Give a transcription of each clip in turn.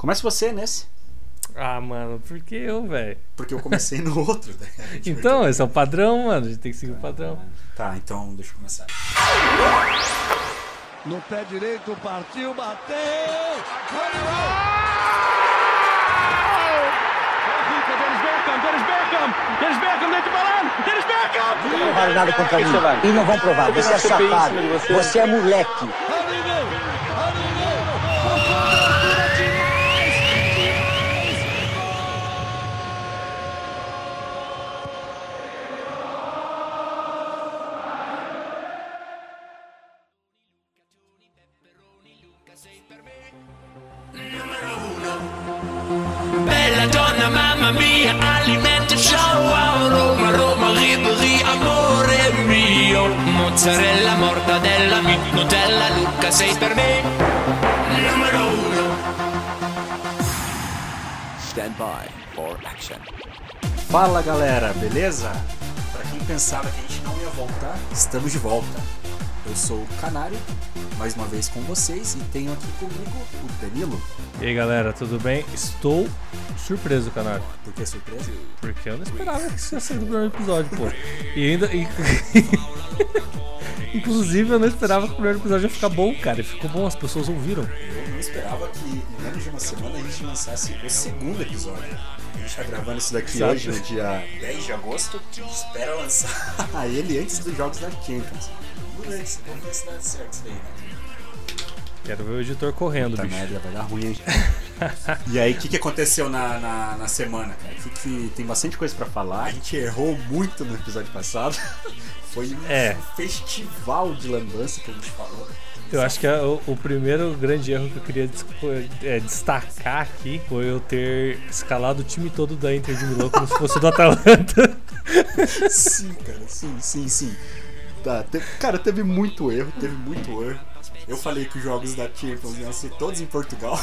Comece você nesse. Ah, mano, por que eu, velho? Porque eu comecei no outro. Né? Então, esse é o padrão, mano. A gente tem que seguir o padrão. Tá, então deixa eu começar. No pé direito, partiu, bateu! Dennis Beckham, Dennis Beckham dentro do balão, Dennis Beckham! Não provaram nada contra mim. E não vão provar. Você é safado. Você é moleque. Stand by for action. Fala galera, beleza? Pra quem pensava que a gente não ia voltar, estamos de volta. Eu sou o Canário, mais uma vez com vocês, e tenho aqui comigo o Danilo. E aí, galera, tudo bem? Estou surpreso, canário. Por que surpresa? Porque eu não esperava que isso ia sair do primeiro episódio, pô. E ainda. e- Inclusive, eu não esperava que o primeiro episódio ia ficar bom, cara. E ficou bom, as pessoas ouviram. Eu não esperava que menos de uma semana a gente lançasse o segundo episódio. A gente tá gravando isso daqui Exato. hoje, no dia 10 de agosto, espera lançar ele antes dos jogos da Champions. Se vamos ver se dá certo isso daí, né? Quero ver o editor correndo, Puta bicho. merda, vai dar ruim, hein? e aí, o que, que aconteceu na, na, na semana, cara? Que, que tem bastante coisa pra falar. A gente errou muito no episódio passado. Foi um É. festival de lambança que a gente falou. Eu acho que é o, o primeiro grande erro que eu queria des- é, destacar aqui foi eu ter escalado o time todo da Inter de Milão como se fosse do Atalanta. Sim, cara, sim, sim, sim. Tá, cara, teve muito erro, teve muito erro. Eu falei que os jogos da Champions iam ser todos em Portugal.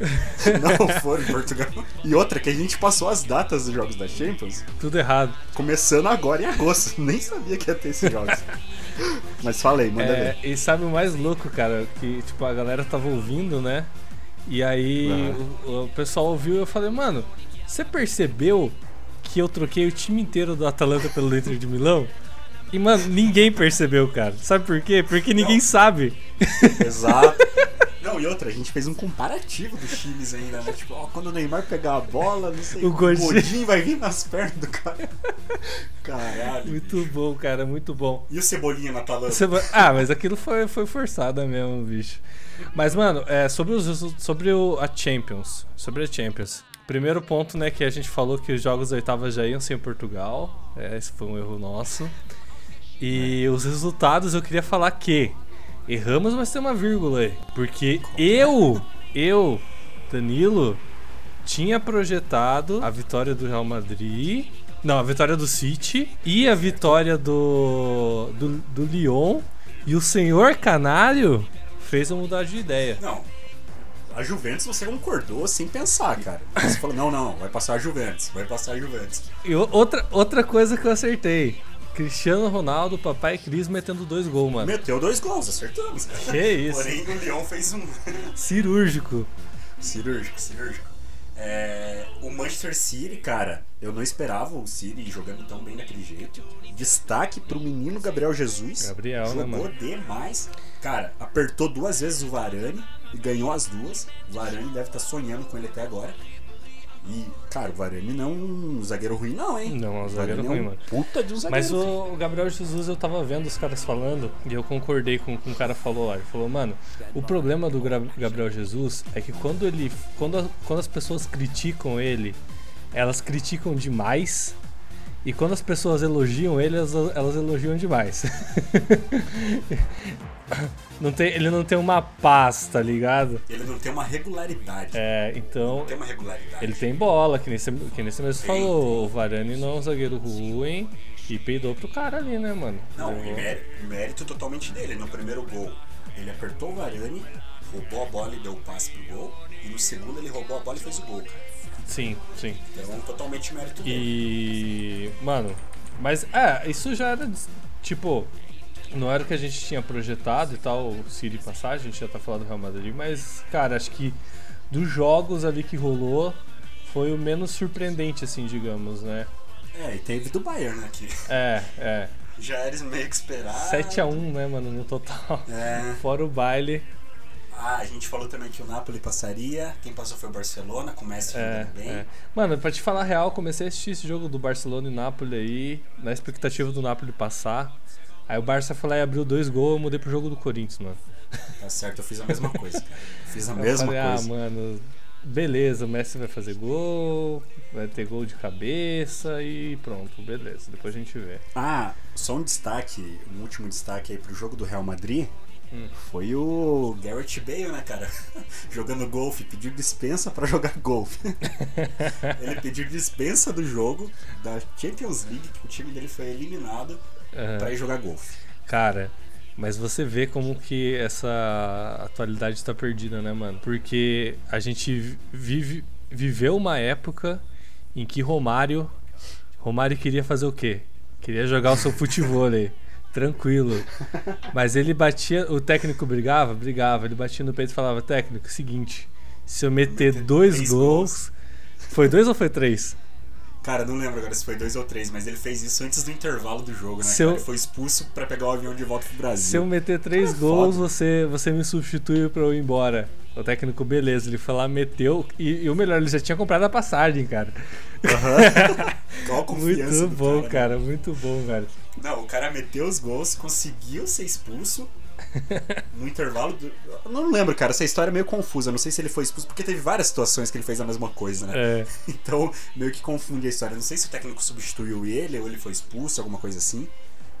Não foram em Portugal. E outra, que a gente passou as datas dos jogos da Champions Tudo errado. começando agora em agosto. Nem sabia que ia ter esses jogos. Mas falei, manda É, ver. e sabe o mais louco, cara? Que tipo, a galera tava ouvindo, né? E aí o, o pessoal ouviu e eu falei, mano, você percebeu que eu troquei o time inteiro do Atalanta pelo Inter de Milão? E, mano, ninguém percebeu, cara. Sabe por quê? Porque ninguém sabe. Exato. Não, e outra, a gente fez um comparativo dos times ainda, né? Tipo, ó, quando o Neymar pegar a bola, não sei, O o Godinho. Vai vir nas pernas do cara. Caralho. Muito bom, cara, muito bom. E o Cebolinha na Atalanta? Vai- Ah, mas aquilo foi, foi forçado mesmo, bicho. Mas, mano, é, sobre, os, sobre o, a Champions. Sobre a Champions. Primeiro ponto, né, que a gente falou que os jogos oitavas já iam ser em Portugal. É, esse foi um erro nosso. E os resultados eu queria falar que erramos, mas tem uma vírgula aí. Porque eu, eu, Danilo, tinha projetado a vitória do Real Madrid. Não, a vitória do City e a vitória do, do, do Lyon. E o senhor Canário fez eu mudar de ideia. Não. A Juventus você concordou sem pensar, cara. Você falou, não, não, vai passar a Juventus, vai passar a Juventus. E outra, outra coisa que eu acertei. Cristiano Ronaldo, papai Cris metendo dois gols, mano. Meteu dois gols, acertamos. Que isso. Porém, o Leão fez um Cirúrgico. cirúrgico, cirúrgico. É, o Manchester City, cara, eu não esperava o City jogando tão bem daquele jeito. Destaque pro menino Gabriel Jesus. Gabriel, né, Jogou mano? demais. Cara, apertou duas vezes o Varane e ganhou as duas. O Varane deve estar sonhando com ele até agora. E, cara, o Varane não é um zagueiro ruim, não, hein? Não, é um zagueiro Varane ruim, é um mano. Puta de um zagueiro. Mas o, o Gabriel Jesus, eu tava vendo os caras falando e eu concordei com o que um cara falou lá. Ele falou, mano, o problema do Gabriel Jesus é que quando ele. Quando, a- quando as pessoas criticam ele, elas criticam demais. E quando as pessoas elogiam ele, elas, elas elogiam demais. não tem, ele não tem uma paz, tá ligado? Ele não tem uma regularidade. É, então. Não tem uma regularidade. Ele tem bola, que nem você, que nem você mesmo Tem, falou. O Varane não é um zagueiro ruim e peidou pro cara ali, né, mano? Não, mérito, mérito totalmente dele. No primeiro gol, ele apertou o Varane, roubou a bola e deu o passe pro gol. E no segundo, ele roubou a bola e fez o gol, cara. Sim, sim. Então, totalmente mérito dele. E. Mano, mas é, isso já era. Tipo, não era o que a gente tinha projetado e tal, o City passar, a gente já tá falando do Real Madrid, mas, cara, acho que dos jogos ali que rolou, foi o menos surpreendente, assim, digamos, né? É, e teve do Bayern né, aqui. É, é. Já era meio que esperado. 7x1, né, mano, no total. É. Fora o baile. Ah, a gente falou também que o Napoli passaria. Quem passou foi o Barcelona, com o Messi É, bem. é. Mano, pra te falar a real, comecei a assistir esse jogo do Barcelona e Napoli aí, na expectativa do Napoli passar. Aí o Barça foi lá e abriu dois gols, eu mudei pro jogo do Corinthians, mano. Tá certo, eu fiz a mesma coisa, cara. Fiz a Eu mesma falei, coisa. ah, mano, beleza, o Messi vai fazer gol, vai ter gol de cabeça e pronto, beleza, depois a gente vê. Ah, só um destaque, um último destaque aí pro jogo do Real Madrid. Hum. Foi o Garrett Bale, né, cara? Jogando golfe, pediu dispensa pra jogar golfe. Ele pediu dispensa do jogo da Champions League, que o time dele foi eliminado, Aham. pra ir jogar golfe. Cara, mas você vê como que essa atualidade tá perdida, né, mano? Porque a gente vive, viveu uma época em que Romário. Romário queria fazer o quê? Queria jogar o seu futebol aí. Tranquilo. Mas ele batia. O técnico brigava? Brigava. Ele batia no peito e falava: Técnico, seguinte. Se eu meter dois gols. Foi dois ou foi três? Cara, não lembro agora se foi dois ou três, mas ele fez isso antes do intervalo do jogo, né? Se cara? eu- Ele foi expulso pra pegar o avião de volta pro Se Brasil. eu meter três Cara, é gols, foda. você, você me substitui pra eu ir embora. O técnico, beleza, ele foi lá, meteu. E, e o melhor, ele já tinha comprado a passagem, cara. Confiança Muito do bom, né? cara, muito bom, velho. Não, o cara meteu os gols, conseguiu ser expulso no intervalo. Do... Eu não lembro, cara. Essa história é meio confusa. Não sei se ele foi expulso, porque teve várias situações que ele fez a mesma coisa, né? É, Então, meio que confunde a história. Não sei se o técnico substituiu ele ou ele foi expulso, alguma coisa assim.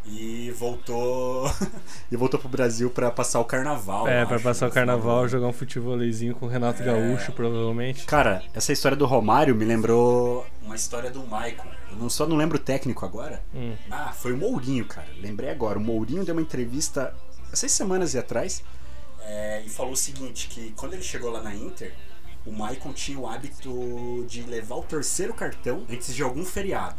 E voltou. e voltou pro Brasil pra passar o carnaval. é eu pra acho, passar o do carnaval, jogar um futebolzinho com o Renato É. Gaúcho, provavelmente. Cara, essa história do Romário me lembrou uma história do Maicon. Eu não, só não lembro o técnico agora. Hum. Ah, foi o Mourinho, cara. Lembrei agora. O Mourinho deu uma entrevista seis semanas atrás é, e falou o seguinte: que quando ele chegou lá na Inter, o Maicon tinha o hábito de levar o terceiro cartão antes de algum feriado.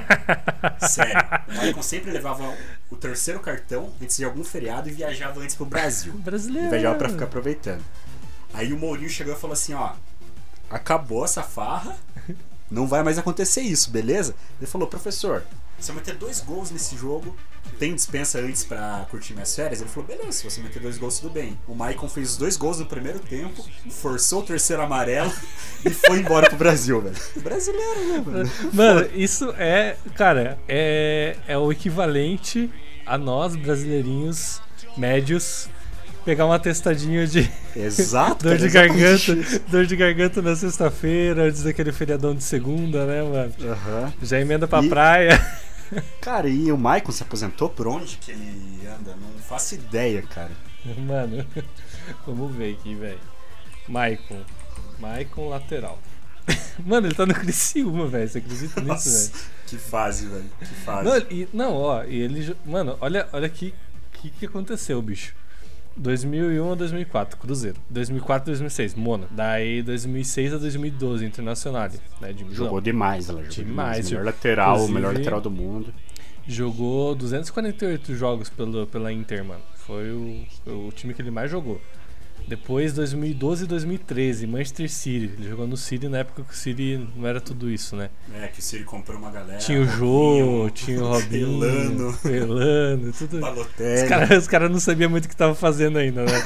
Sério. O Maicon sempre levava o terceiro cartão antes de algum feriado e viajava antes pro Brasil. Brasileiro. Viajava pra ficar aproveitando. Aí o Mourinho chegou e falou assim, ó, acabou essa farra, não vai mais acontecer isso, beleza? Ele falou, professor, se eu meter dois gols nesse jogo, tem dispensa antes pra curtir minhas férias? Ele falou, beleza, se você meter dois gols, tudo bem. O Maicon fez os dois gols no primeiro tempo, forçou o terceiro amarelo e foi embora pro Brasil, velho. Brasileiro, né, mano? Mano, isso é, cara, é, é o equivalente a nós, brasileirinhos médios, pegar uma testadinha de Exato. dor cara, de garganta, isso. dor de garganta na sexta-feira, antes daquele feriadão de segunda, né, mano? Aham. Já emenda pra E- praia. Cara, e o Maicon se aposentou por onde que ele anda? Não faço ideia, cara. Mano, vamos ver aqui, velho. Maicon. Maicon lateral. Mano, ele tá no Criciúma, velho. Você acredita nisso, velho? que fase, velho. Que fase. Não, e, não, ó, e ele. Mano, olha, olha aqui o que, que aconteceu, bicho. 2001 a 2004, Cruzeiro. 2004 a 2006, Mona. Daí 2006 a 2012, Internacional, né, de. Jogou demais, ela jogou Demais, demais. Melhor lateral, o inclusive- melhor lateral do mundo. Jogou 248 jogos pelo, pela Inter, mano. Foi o, foi o time que ele mais jogou. Depois, 2012 e 2013, Manchester City. Ele jogou no City na época que o City não era tudo isso, né? É, que o City comprou uma galera. Tinha o Jô, tinha o Robinho, Elano, Elano, tudo. Os Balotelli. caras os cara não sabiam muito o que estavam fazendo ainda, né?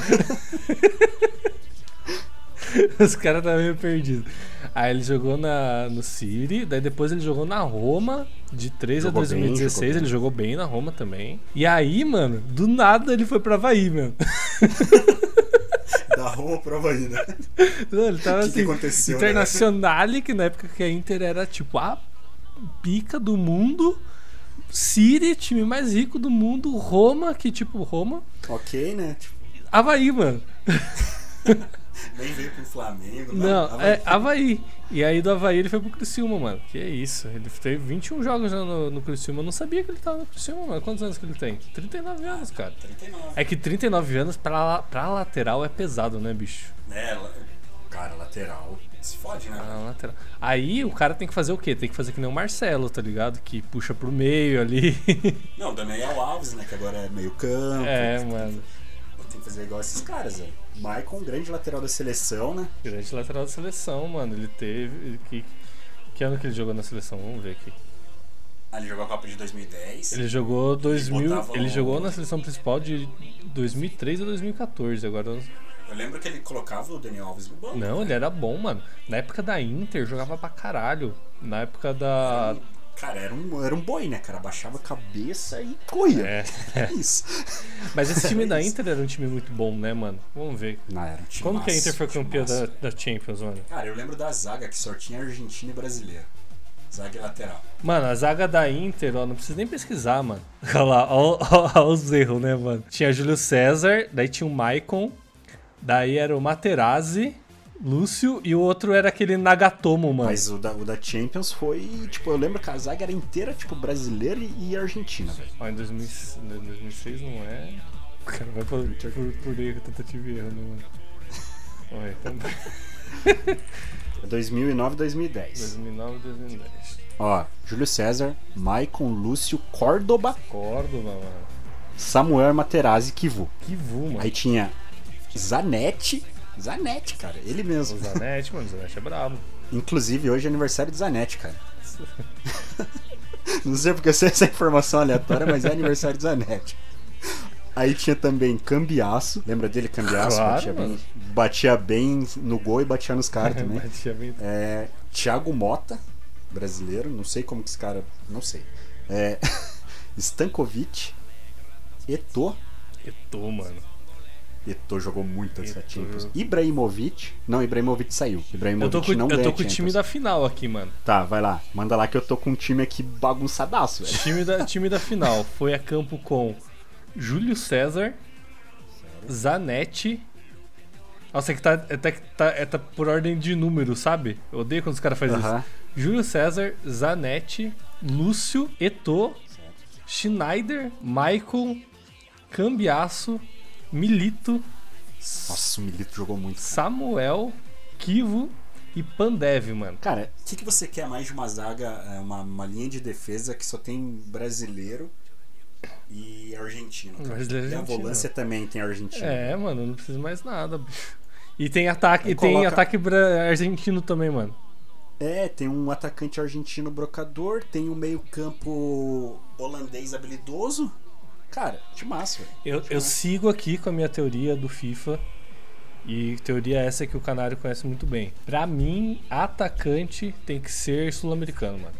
Os caras estavam meio perdidos. Aí ele jogou na, no City, daí depois ele jogou na Roma, de 13 Jogou a 2016, bem, jogou ele jogou bem na Roma também. E aí, mano, do nada ele foi pra Havaí, mano. Da Roma prova aí, né? Não, ele tava Que que assim, aconteceu, né? Internacional, que na época que a Inter era tipo a pica do mundo. City, time mais rico do mundo. Roma, que tipo, Roma. Ok, né? Tipo, Havaí, mano. nem veio pro Flamengo. Não, nada. é Havaí. E aí do Havaí ele foi pro Criciúma, mano. Que é isso. Ele teve 21 jogos já no, no Criciúma. Eu não sabia que ele tava no Criciúma, mano. Quantos anos que ele tem? 39 anos, cara. 39. É que 39 anos pra, pra lateral é pesado, né, bicho? É, cara, lateral. Se fode, né? Pra lateral. Aí o cara tem que fazer o quê? Tem que fazer que nem o Marcelo, tá ligado? Que puxa pro meio ali. Não, o Daniel Alves, né? Que agora é meio campo. é, mano. tem que fazer igual esses caras, velho. Maicon, grande lateral da seleção, né? Grande lateral da seleção, mano. Ele teve. Que, que ano que ele jogou na seleção? Vamos ver aqui. Ah, ele jogou a Copa de 2010. Ele jogou 2000. botava Ele o- jogou na seleção principal de 2003 a 2014. Agora. eu- Eu lembro que ele colocava o Daniel Alves no banco. Não, ele era bom, mano. Na época da Inter, jogava pra caralho. Na época da. Cara, era um, era um boi, né, cara? Baixava a cabeça e corria. É. É isso. Mas esse time da. Inter era um time muito bom, né, mano? Vamos ver. Não, era um time Quando que a massa, Inter foi campeã massa. da, da Champions, mano? Cara, eu lembro da zaga que só tinha Argentina e brasileiro. Zaga e lateral. Mano, a zaga da Inter, ó, não precisa nem pesquisar, mano. Olha lá, ó os erros, né, mano? Tinha Júlio César, daí tinha o Maicon, daí era o Materazzi, Lúcio e o outro era aquele Nagatomo, mano. Mas o da, o da Champions foi, tipo, eu lembro que a zaga era inteira, tipo, brasileira e, argentina, velho. Ó, em 2000 em 2006 não é. O cara vai por, por, por erro, tentativa e erro, né, mano? Ó, então, É 2009 2010. 2009 2010. Ó, Júlio César, Maicon, Lúcio, Córdoba, Córdoba, mano. Samuel Materazzi Kivu. Que vu, mano. Aí tinha Zanetti. Zanetti, cara, ele mesmo. Zanetti, mano, Zanetti é brabo. Inclusive, hoje é aniversário de Zanetti, cara. Não sei porque eu sei essa informação aleatória, mas é aniversário de Zanetti. Aí tinha também Cambiaço. Lembra dele, Cambiaço? Claro, batia, bem, batia bem no gol e batia nos caras também. Batia bem- É, Thiago Mota, brasileiro. Não sei como que esse cara. Não sei. É, Stankovic. Eto'o. Eto'o, mano. Eto'o jogou muito essa Eto'o. Champions. Ibrahimovic. Não, Ibrahimovic saiu. Eu Ibrahimovic tô com, não eu tô com o time da final aqui, mano. Tá, vai lá. Manda lá que eu tô com um time aqui bagunçadaço, velho. Time da, time da final foi a campo com Júlio César, Zanetti. Nossa, é que tá, é, tá, tá, é tá por ordem de número, sabe? Eu odeio quando os caras fazem Aham. isso. Júlio César, Zanetti, Lúcio, Eto'o, Schneider, Michael, Cambiaço, Milito, Nossa, o Milito jogou muito. Samuel, Kivo e Pandev, mano. Cara, o que, que você quer mais de uma zaga, é, uma, uma linha de defesa que só tem brasileiro e argentino? cara? Brasileiro e e a argentino. volância também tem argentino. É, mano, não preciso mais nada, bicho. E tem ataque, e tem coloca- ataque bra- argentino também, mano. É, tem um atacante argentino brocador, tem um meio-campo holandês habilidoso. Cara, de massa, velho. Eu, eu sigo aqui com a minha teoria do FIFA. E teoria essa que o Canário conhece muito bem. Pra mim, atacante tem que ser sul-americano, mano.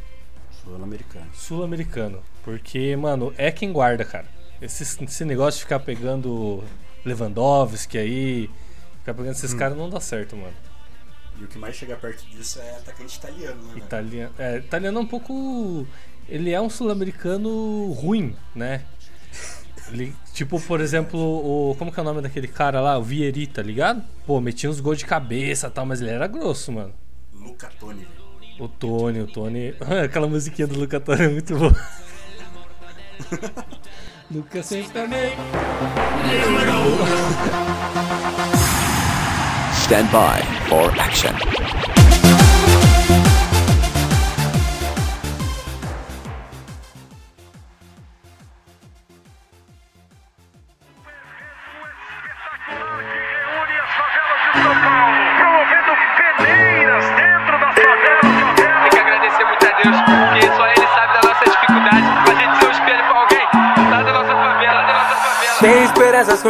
Sul-americano. Sul-americano. Porque, mano, é quem guarda, cara. Esse, esse negócio de ficar pegando Lewandowski aí, ficar pegando Hum. esses caras não dá certo, mano. E o que mais chega perto disso é atacante italiano, né? Italiano, é, italiano é um pouco. Ele é um sul-americano ruim, né? Tipo, por exemplo, o. Como que é o nome daquele cara lá? O Vieri, tá ligado? Pô, metia uns gols de cabeça e tal, mas ele era grosso, mano. Luca Toni. O Tony, o Tony. Aquela musiquinha do Luca Tony é muito boa. Luca sempre também. Stand by for action.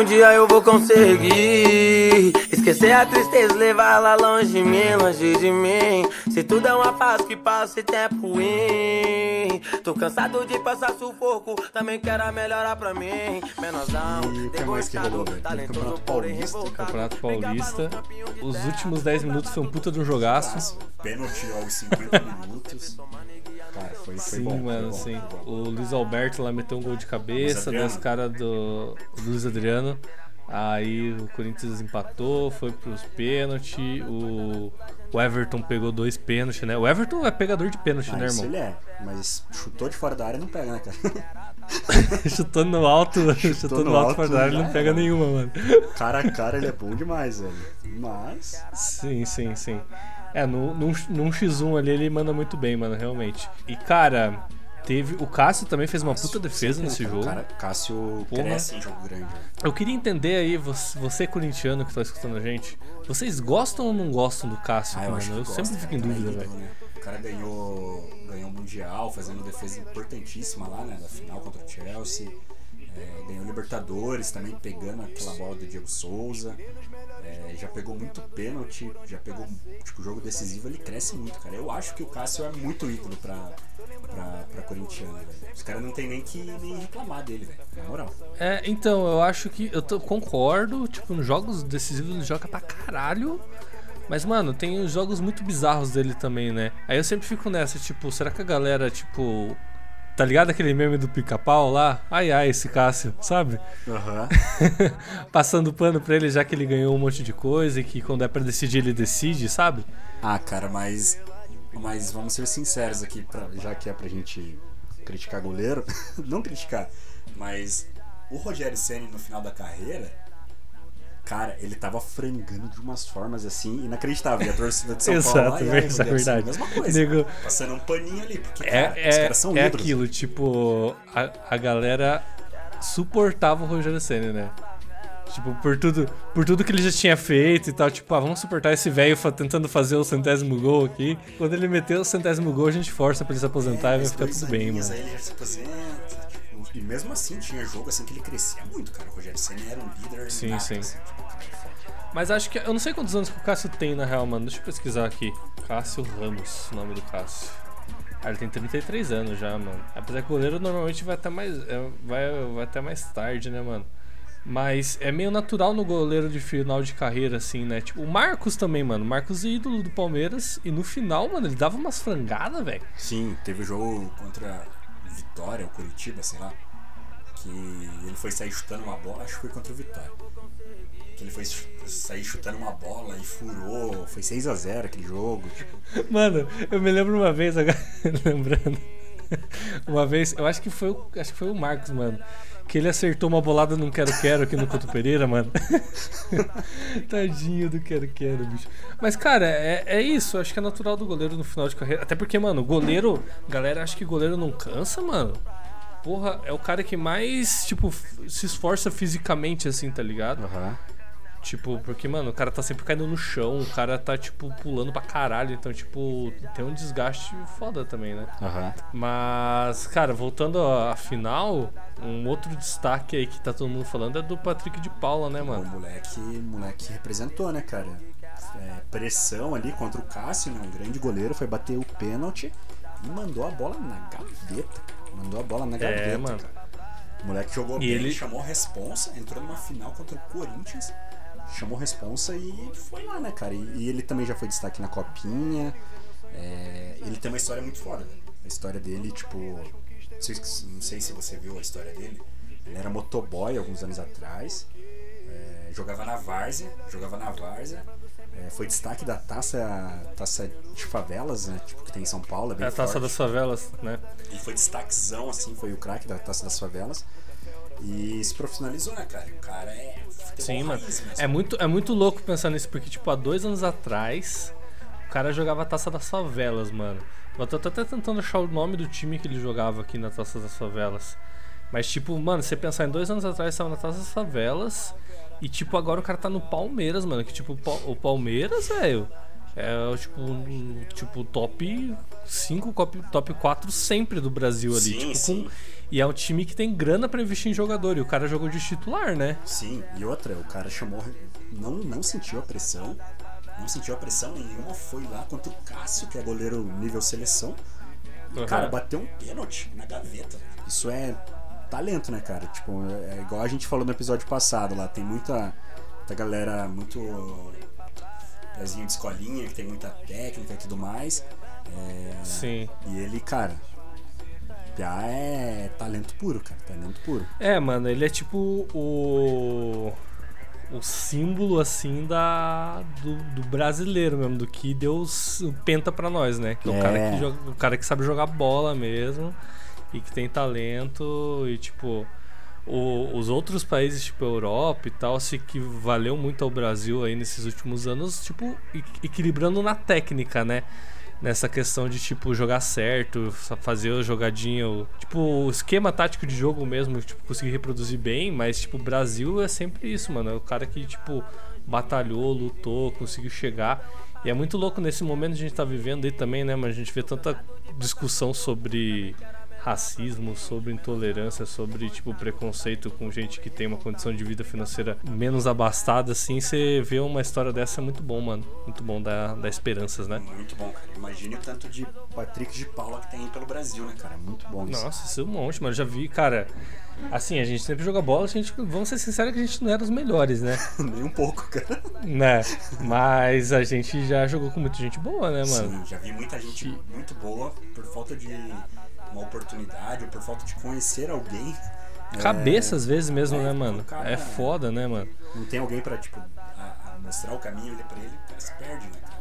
Um dia eu vou conseguir Esquecer a tristeza, levá-la longe de mim, longe de mim Se tudo é uma fase que passa e tempo ruim Tô cansado de passar sufoco, também quero a melhora pra mim Menorzão, E o que mais que rolou, velho? Teve talentoso, Campeonato porém Paulista, revoltado Campeonato Paulista. Os últimos 10 minutos foi um puta de um jogaço. Pênalti aos 50 minutos. Foi, foi Sim, bom. mano, foi sim. bom, bom. O Luiz Alberto lá meteu um gol de cabeça, das caras do do Luiz Adriano. Aí o Corinthians empatou, foi pros pênaltis. O, o Everton pegou dois pênaltis, né? O Everton é pegador de pênalti, Ah, né, isso irmão? ele é, mas chutou de fora da área não pega, né, cara? chutando no alto, chutando no alto, alto, pra dar, ele não já pega era. nenhuma, mano. cara a cara ele é bom demais, velho. Mas. Sim, sim, sim. É, no, num, num X1 ali ele manda muito bem, mano, realmente. E cara, Teve. O Cássio também fez uma puta defesa Sempre, nesse jogo. cara? Cássio Porra. cresce em jogo grande. Eu queria entender aí, você, você corintiano que tá escutando a gente, vocês gostam ou não gostam do Cássio, Ah, eu mano? Eu gosta, sempre fico em cara, dúvida, é velho. né? O cara ganhou, ganhou o Mundial, fazendo uma defesa importantíssima lá, né? Da final contra o Chelsea. É, ganhou Libertadores também, pegando aquela bola do Diego Souza. É, já pegou muito pênalti, já pegou, tipo, jogo decisivo, ele cresce muito, cara. Eu acho que o Cássio é muito ídolo pra, pra, pra corintiano, velho. Os caras não tem nem que nem reclamar dele, velho. Na moral. É, então, eu acho que. Eu tô- concordo, tipo, nos jogos decisivos ele joga pra caralho. Mas, mano, tem os jogos muito bizarros dele também, né? Aí eu sempre fico nessa, tipo, será que a galera, tipo. Tá ligado aquele meme do pica-pau lá? Ai ai, esse Cássio, sabe? Aham. Passando pano pra ele já que ele ganhou um monte de coisa e que quando é pra decidir ele decide, sabe? Ah, cara, mas. Mas vamos ser sinceros aqui, pra, já que é pra gente criticar goleiro. não criticar, mas o Rogério Senna no final da carreira. Cara, ele tava frangando de umas formas assim inacreditáveis. E a torcida de São Exato, Paulo. ai, ai, isso é Ceni, verdade. Mesma coisa. Nego- Passando um paninho ali, porque É, cara, os é, caras são é ídolos. aquilo, tipo, a, a galera suportava o Rogério Senna, né? Tipo, por tudo, por tudo que ele já tinha feito e tal, tipo, ah, vamos suportar esse velho tentando fazer o centésimo gol aqui. Quando ele meteu o centésimo gol, a gente força pra ele se aposentar e vai ficar tudo bem, mano. Aí ele se aposenta. E mesmo assim tinha jogo assim que ele crescia muito, cara. O Rogério Senna era um líder Sim, nato, sim. assim, tipo. Mas acho que. Eu não sei quantos anos que o Cássio tem na real, mano. Deixa eu pesquisar aqui. Cássio Ramos, o nome do Cássio. Ah, ele tem 33 anos já, mano. Apesar que o goleiro normalmente vai até mais. é, vai, vai até mais tarde, né, mano? Mas é meio natural no goleiro de final de carreira, assim, né? Tipo, o Marcos também, mano. Marcos é ídolo do Palmeiras. E no final, mano, ele dava umas frangadas, velho. Sim, teve o jogo contra Vitória, ou Curitiba, sei lá. Que ele foi sair chutando uma bola, acho que foi contra o Vitória. Que ele foi sair chutando uma bola e furou. Foi 6x0 aquele jogo. Tipo, Mano, eu me lembro uma vez, agora, lembrando. Uma vez, eu acho que foi o, acho que foi o Marcos, mano. Que ele acertou uma bolada num quero-quero aqui no Couto Pereira, mano. Tadinho do quero-quero, bicho. Mas, cara, é, é isso. Acho que é natural do goleiro no final de carreira. Até porque, mano, goleiro. Galera, acha que goleiro não cansa, mano. Porra, é o cara que mais, tipo, se esforça fisicamente, assim, tá ligado? Tipo, porque, mano, o cara tá sempre caindo no chão, o cara tá, tipo, pulando pra caralho. Então, tipo, tem um desgaste foda também, né? Aham. Mas, cara, voltando à final, um outro destaque aí que tá todo mundo falando é do Patrick de Paula, né, o mano? moleque, moleque representou, né, cara? É, pressão ali contra o Cássio, né? Um grande goleiro, foi bater o pênalti e mandou a bola na gaveta. Mandou a bola na gaveta, mano. cara. O moleque jogou E bem, ele- chamou a responsa, entrou numa final contra o Corinthians, chamou responsa e foi lá, né, cara? E, e ele também já foi destaque na copinha. É, ele tem uma história muito foda, velho. A história dele, tipo. Não sei, não sei se você viu a história dele. Ele era motoboy alguns anos atrás. É, jogava na Várzea. Jogava na Várzea. É, foi destaque da taça, taça de favelas, né? Tipo, que tem em São Paulo. É, É a taça forte. das favelas, né? Ele foi destaquezão, assim, foi o craque da taça das favelas. E se profissionalizou, né, cara? O cara é. Sim, mano. raiz mesmo. É muito, é muito louco pensar nisso, porque, tipo, há dois anos atrás, o cara jogava a taça das favelas, mano. Eu tô até tentando achar o nome do time que ele jogava aqui na taça das favelas. Mas, tipo, mano, você pensar em dois anos atrás, tava na taça das favelas. E, tipo, agora o cara tá no Palmeiras, mano. Que, tipo, o Pa- o Palmeiras, velho. É, o, tipo, um- tipo, top 5, top, top 4 sempre do Brasil ali. Sim, tipo, com- sim. E é um time que tem grana pra investir em jogador. E o cara jogou de titular, né? Sim, e outra, o cara chamou. Não, não sentiu a pressão. Não sentiu a pressão nenhuma. Foi lá contra o Cássio, que é goleiro nível seleção. E, Uhum. cara, bateu um pênalti na gaveta. Isso é talento, né, cara? Tipo, é igual a gente falou no episódio passado lá. Tem muita, muita galera muito. pezinho de escolinha, que tem muita técnica e tudo mais. É, Sim. E ele, cara. Já é talento puro, cara. Talento puro. É, mano, ele é tipo o. O símbolo, assim, da do, do brasileiro mesmo, do que Deus penta pra nós, né? Que é, o, É. cara que joga- o cara que sabe jogar bola mesmo e que tem talento e, tipo, o- os outros países, tipo, Europa e tal, se que valeu muito ao Brasil aí nesses últimos anos, tipo, equilibrando na técnica, né? Nessa questão de, tipo, jogar certo, fazer o jogadinho. Tipo, o esquema tático de jogo mesmo, tipo, conseguir reproduzir bem, mas, tipo, o Brasil é sempre isso, mano. É o cara que, tipo, batalhou, lutou, conseguiu chegar. E é muito louco nesse momento que a gente tá vivendo aí também, né, mas a gente vê tanta discussão sobre racismo, sobre intolerância, sobre tipo preconceito com gente que tem uma condição de vida financeira menos abastada, assim, você vê uma história dessa é muito bom, mano. Muito bom, dá, dá esperanças, né? Muito bom, cara. Imagine o tanto de Patrick de Paula que tem aí pelo Brasil, né, cara? Muito bom isso. Nossa, isso é um monte, mano. Eu já vi, cara. Assim, a gente sempre joga bola, a gente, vamos ser sinceros que a gente não era os melhores, né? Nem um pouco, cara. né? Mas a gente já jogou com muita gente boa, né, mano? Sim, já vi muita gente muito boa por falta de uma oportunidade ou por falta de conhecer alguém. Cabeça às vezes mesmo, é, né, mano? cara- É foda, né, mano? Não tem alguém pra, tipo, a- a mostrar o caminho pra ele, o cara se perde, né, cara?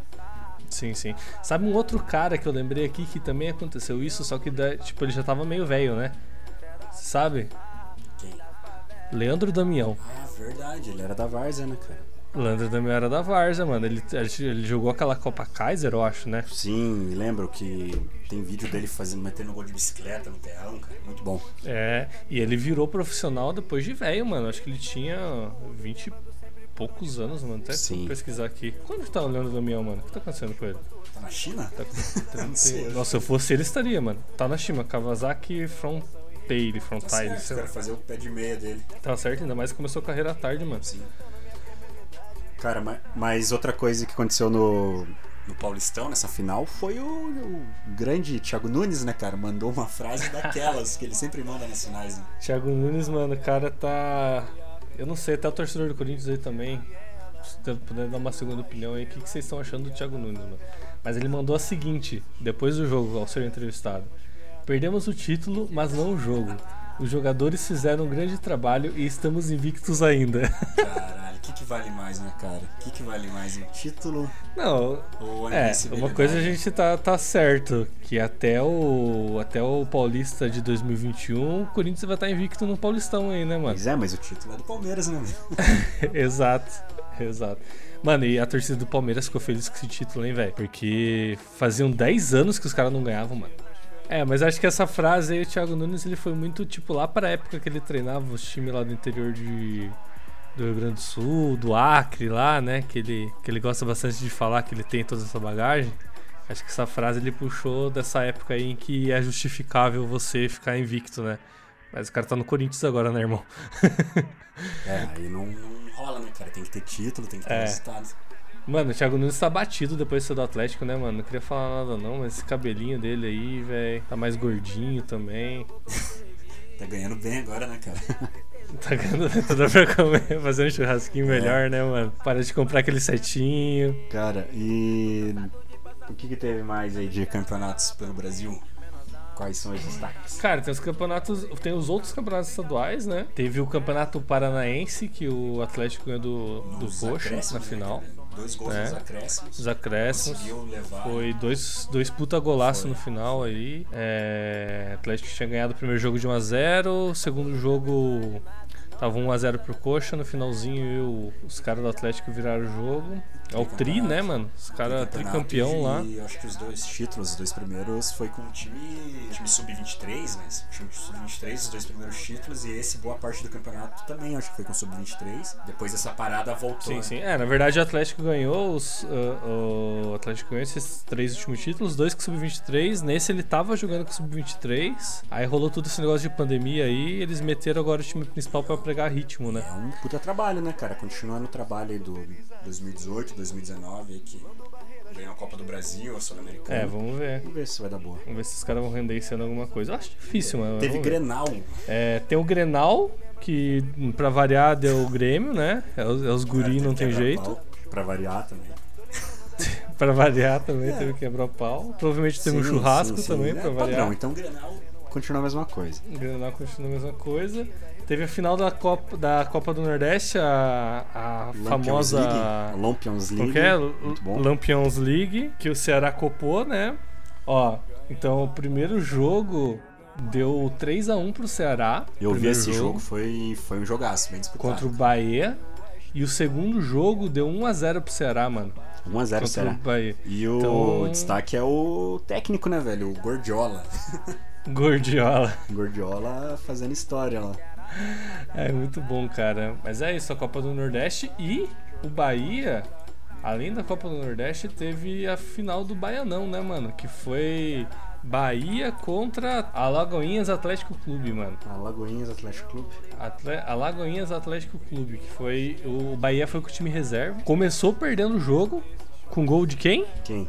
Sim, sim. Sabe um outro cara que eu lembrei aqui que também aconteceu isso, só que tipo, ele já tava meio velho, né? Sabe? Quem? Leandro Damião. Ah, verdade, ele era da Várzea, né, cara? Leandro Damião era da Várzea, mano. Ele, ele jogou aquela Copa Kaiser, eu acho, né? Sim, lembro que tem vídeo dele fazendo, metendo gol de bicicleta no terrão, cara. Muito bom. É, e ele virou profissional depois de velho, mano. Acho que ele tinha 20 e poucos anos, mano. Até Sim. pesquisar aqui. Quando tá o Leandro Damião, mano? O que tá acontecendo com ele? Tá na China? Tá com Não 30... sei. Nossa, se eu fosse ele, estaria, mano. Tá na Shima, Kawasaki Frontier, Tá Frontile, certo, lá. cara, fazer o pé de meia dele. Tá certo, ainda mais que começou a carreira tarde, mano. Sim. Cara, ma- mas outra coisa que aconteceu no, no Paulistão, nessa final, foi o, o grande Thiago Nunes, né, cara? Mandou uma frase daquelas que ele sempre manda nas finais, né? Thiago Nunes, mano, o cara tá. Eu não sei, até o torcedor do Corinthians aí também. Se puder dar uma segunda opinião aí, o que, que vocês estão achando do Thiago Nunes, mano? Mas ele mandou a seguinte, depois do jogo, ao ser entrevistado: Perdemos o título, mas não o jogo. Os jogadores fizeram um grande trabalho e estamos invictos ainda. Caralho, o que, que vale mais, né, cara? O que, que vale mais, um título Não, ou a é, uma coisa a gente tá, tá certo, que até o, até o Paulista de 2021, o Corinthians vai estar invicto no Paulistão aí, né, mano? Pois é, mas o título é do Palmeiras, né? exato, exato. Mano, e a torcida do Palmeiras ficou feliz com esse título, hein, velho? Porque faziam 10 anos que os caras não ganhavam, mano. É, mas acho que essa frase aí, o Thiago Nunes, ele foi muito, tipo, lá pra época que ele treinava os times lá do interior de, do Rio Grande do Sul, do Acre lá, né? Que ele, que ele gosta bastante de falar que ele tem toda essa bagagem. Acho que essa frase ele puxou dessa época aí em que é justificável você ficar invicto, né? Mas o cara tá no Corinthians agora, né, irmão? É, aí não, não rola, né, cara? Tem que ter título, tem que ter É. resultado. Mano, o Thiago Nunes tá batido depois de ser do Atlético, né, mano? Não queria falar nada não, mas esse cabelinho dele aí, velho, tá mais gordinho também. Tá ganhando bem agora, né, cara? Tá ganhando tudo pra comer, fazer um churrasquinho melhor, né, mano? Para de comprar aquele setinho. Cara, e o que, que teve mais aí de campeonatos pelo Brasil? Quais são os destaques? Cara, tem os campeonatos, tem os outros campeonatos estaduais, né? Teve o campeonato paranaense, que o Atlético ganhou do, do Coxa na né, final. cara? Dois gols É. nos acréscimos. Os acréscimos. Foi dois, dois puta golaço Foi. no final aí. É, Atlético tinha ganhado o primeiro jogo de 1x0, o segundo jogo tava 1x0 pro Coxa, no finalzinho e o- os caras do Atlético viraram o jogo. É o Tri, né, mano? Os caras tricampeão e, lá. E acho que os dois títulos, os dois primeiros, foi com o time, time sub-23, né? Time sub-23, os dois primeiros títulos, e esse boa parte do campeonato também, acho que foi com o sub-23. Depois dessa parada voltou. Sim, né? sim. É, na verdade o Atlético ganhou os. ah, o Atlético ganhou esses três últimos títulos, dois com Sub-23. Nesse ele tava jogando com Sub-23. Aí rolou todo esse negócio de pandemia aí. Eles meteram agora o time principal pra pregar ritmo, né? É um puta trabalho, né, cara? Continuando o trabalho aí do 2018, 2019, aí que ganhou a Copa do Brasil, a Sul-Americana. É, vamos ver. Vamos ver se vai dar boa. Vamos ver se os caras vão render esse ano alguma coisa. Eu acho difícil, mano. Teve. Grenal. É, tem o Grenal, que pra variar deu o Grêmio, né? É os, é os guri, não tem jeito. Pra variar também. Pra variar também teve que quebrar o pau. Provavelmente teve um É. Sim, churrasco sim, sim. também, É pra variar. padrão, então Grenal continua a mesma coisa. O Grenal continua a mesma coisa. Teve a final da Copa, da Copa do Nordeste, a, a Lampions famosa. League, Lampions Como League. é? Muito bom. Lampions League, que o Ceará copou, né? Ó, então o primeiro jogo deu 3 a 1 pro Ceará. Eu vi esse jogo, foi, foi um jogaço, bem disputado. contra o Bahia. E o segundo jogo deu 1x0 pro Ceará, mano. 1x0 Contra será? o Bahia. E o Então- destaque é o técnico, né, velho? O Gordiola. Gordiola. Gordiola fazendo história lá. É muito bom, cara. Mas é isso, a Copa do Nordeste e o Bahia, além da Copa do Nordeste, teve a final do Baianão, né, mano? Que foi Bahia contra Alagoinhas Atlético Clube, mano. Alagoinhas Atlético Clube. Atle Alagoinhas Atlético Clube, que foi. O Bahia foi com o time reserva. Começou perdendo o jogo com gol de quem? Quem?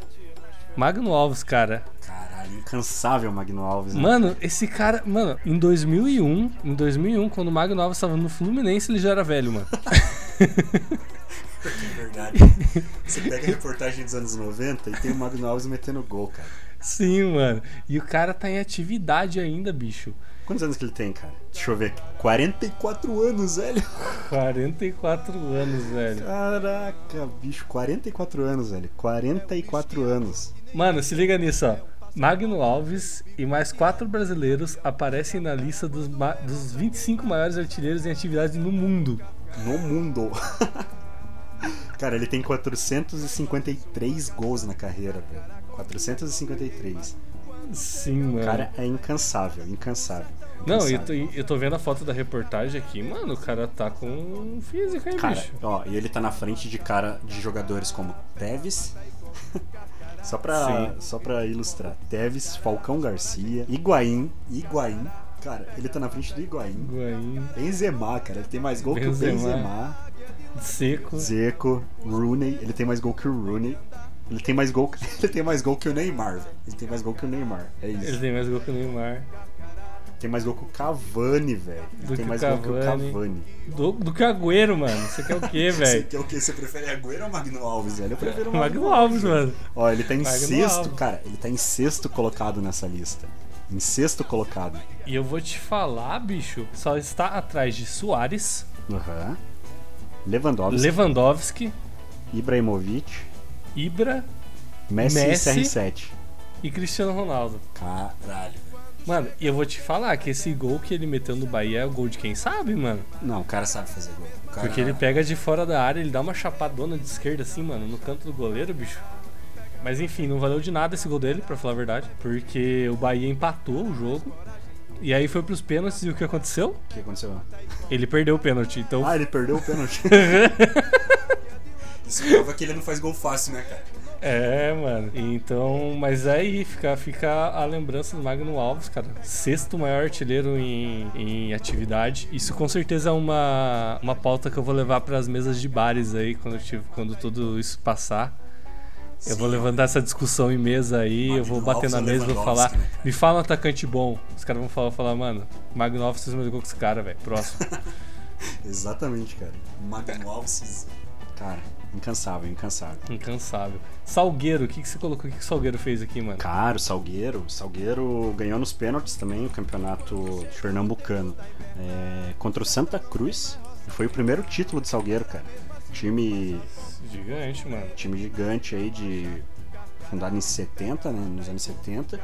Magno Alves, cara. Caralho, incansável Magno Alves. né? Mano, esse cara. Mano, em 2001, em 2001, quando o Magno Alves estava no Fluminense, ele já era velho, mano. É verdade. Você pega a reportagem dos anos 90 e tem o Magno Alves metendo gol, cara. Sim, mano. E o cara tá em atividade ainda, bicho. Quantos anos que ele tem, cara? Deixa eu ver aqui. 44 anos, velho. 44 anos, velho. Caraca, bicho, 44 anos, velho. 44 anos. Mano, se liga nisso, ó. Magno Alves e mais quatro brasileiros aparecem na lista dos, dos 25 maiores artilheiros em atividade no mundo. No mundo. Cara, ele tem 453 gols na carreira, velho. 453. Sim, mano. O cara é incansável, incansável. Não, eu tô, eu tô vendo a foto da reportagem aqui, mano. O cara tá com física, hein, Cara, bicho? ó, e ele tá na frente de cara de jogadores como Tevez. só, pra, Sim. só pra ilustrar. Tevez, Falcão Garcia, Higuaín, Higuaín. Cara, ele tá na frente do Higuaín. Higuaín, Benzema, cara, ele tem mais gol que o Benzema. Benzema. seco. Zeco, Rooney, ele tem mais gol que o Rooney. Ele tem mais gol, ele tem mais gol que o Neymar. Ele tem mais gol que o Neymar. É isso. Ele tem mais gol que o Neymar. Tem mais gol que o Cavani, velho. Tem mais o gol que o Cavani. Cavani. Do, do que Agüero, mano. Você quer o quê, Você velho? quer o quê? Você prefere Agüero ou Magno Alves, velho? Eu prefiro o Magno Alves, mano. Ó, ele tá em Magno sexto, Alves. cara. Ele tá em sexto colocado nessa lista. Em sexto colocado. E eu vou te falar, bicho, só está atrás de Soares, Aham. Lewandowski, Lewandowski, Ibrahimovic, Ibra Messi, Messi. e CR7. e Cristiano Ronaldo. Caralho. Mano, e eu vou te falar que esse gol que ele meteu no Bahia é o gol de quem sabe, mano. Não, o cara sabe fazer gol. O cara... Porque ele pega de fora da área, ele dá uma chapadona de esquerda assim, mano, no canto do goleiro, bicho. Mas enfim, não valeu de nada esse gol dele, pra falar a verdade. Porque o Bahia empatou o jogo. E aí foi pros pênaltis e o que aconteceu? O que aconteceu? Ele perdeu o pênalti. Então Ah, ele perdeu o pênalti. Isso prova que ele não faz gol fácil, né, cara? É, mano. Então, mas aí fica, fica a lembrança do Magno Alves, cara. Sexto maior artilheiro em, em atividade. Isso com certeza é uma, uma pauta que eu vou levar para as mesas de bares aí quando, eu tive, quando tudo isso passar. Eu vou levantar essa discussão em mesa aí, eu vou Magno bater na Alves ou mesa e vou falar. né? Me fala um atacante bom. Os caras vão falar, falar mano, Magno Alves gol que esse cara, velho. Próximo. Exatamente, cara. Magno Alves. Cara, incansável, incansável. Incansável. Salgueiro, o que, que você colocou? O que, que o Salgueiro fez aqui, mano? Cara, o Salgueiro. o Salgueiro ganhou nos pênaltis também o campeonato pernambucano. É, contra o Santa Cruz. Foi o primeiro título de Salgueiro, cara. Time, Gigante, mano. time gigante aí de. Fundado em 70, né? Nos anos 70.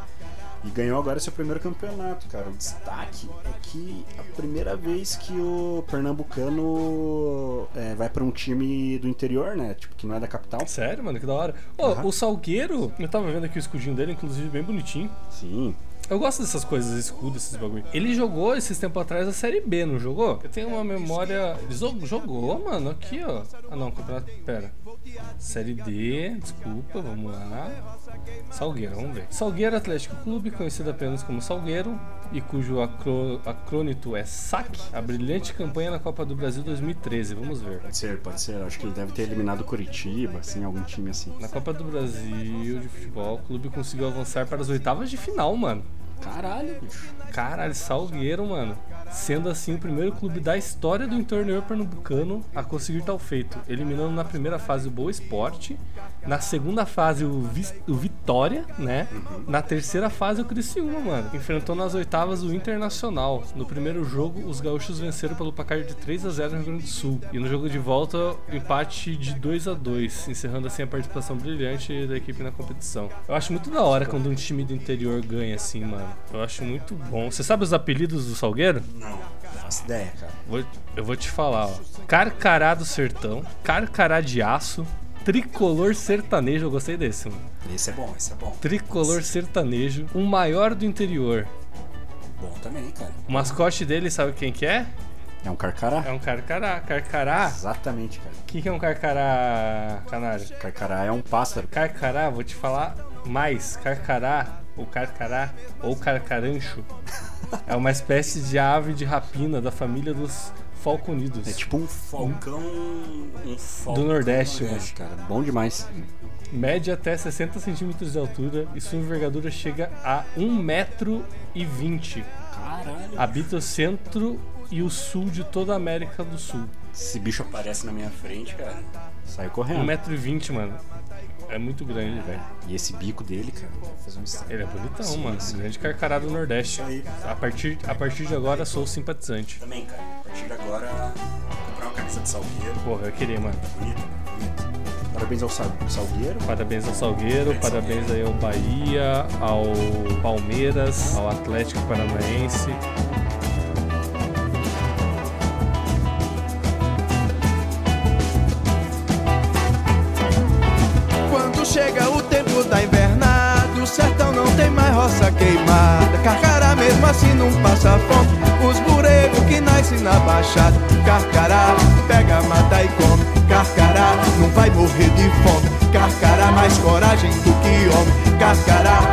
E ganhou agora seu primeiro campeonato, cara. O destaque é que a primeira vez que o pernambucano é, vai pra um time do interior, né? Tipo, que não é da capital. Sério, mano, que da hora. Ô, Aham. o Salgueiro, eu tava vendo aqui o escudinho dele, inclusive bem bonitinho. Sim. Eu gosto dessas coisas, escudo, esses bagulho. Ele jogou esses tempos atrás a Série B, não jogou? Eu tenho uma memória. Ele jogou, mano, aqui, ó. Ah, não, campeonato. Pera. Série D, desculpa, vamos lá. Salgueiro, vamos ver. Salgueiro Atlético Clube, conhecido apenas como Salgueiro, e cujo acro- acrônito é SAC, a brilhante campanha na Copa do Brasil 2013. Vamos ver. Pode ser, pode ser. Acho que ele deve ter eliminado o Curitiba, assim, algum time assim. Na Copa do Brasil de futebol, o clube conseguiu avançar para as oitavas de final, mano. Caralho, bicho. Caralho, Salgueiro, mano. Sendo assim o primeiro clube da história do interior pernambucano a conseguir tal feito, eliminando na primeira fase o Boa Esporte, na segunda fase o, Vis- o Vitória, né? Na terceira fase o Criciúma, mano. Enfrentou nas oitavas o Internacional. No primeiro jogo, os gaúchos venceram pelo placar de 3 a 0 no Rio Grande do Sul. E no jogo de volta, empate de 2 a 2 encerrando assim a participação brilhante da equipe na competição. Eu acho muito da hora quando um time do interior ganha assim, mano. Eu acho muito bom. Você sabe os apelidos do Salgueiro? Não, não faço ideia, cara. Vou- eu vou te falar, ó. Carcará do Sertão, Carcará de Aço, Tricolor Sertanejo. Eu gostei desse, mano. Esse é bom, esse é bom. Tricolor Sertanejo, o maior do interior. Bom também, cara. O mascote dele, sabe quem que é? É um carcará? É um carcará. Carcará? Exatamente, cara. O que, que é um carcará, canário? Carcará é um pássaro. Carcará, vou te falar mais. Carcará, ou carcará, ou carcarancho, é uma espécie de ave de rapina da família dos falconidos. É tipo um falcão. Um falcão Nordeste, cara. Bom demais. Mede até 60 centímetros de altura e sua envergadura chega a 1,20m. Caralho. Habita o centro e o sul de toda a América do Sul. Esse bicho aparece na minha frente, cara. Saiu correndo. 1,20m, mano. É muito grande, velho. E esse bico dele, cara, fazer um estrago. Ele é bonitão, Sim, mano. sim. Grande carcará do Nordeste. Aí. A partir, a partir de agora, sou simpatizante. Também, cara. A partir de agora, vou comprar uma camisa de salgueiro. Porra, eu queria, mano. Bonita, bonita. Parabéns ao sal- salgueiro. Parabéns ao Salgueiro, parabéns aí ao Bahia, ao Palmeiras, ao Atlético Paranaense. Chega o tempo da invernada, o sertão não tem mais roça queimada. Carcará mesmo assim não passa fome. Os bureiros que nascem na baixada. Carcará pega, mata e come. Carcará não vai morrer de fome. Carcará mais coragem do que homem. Carcará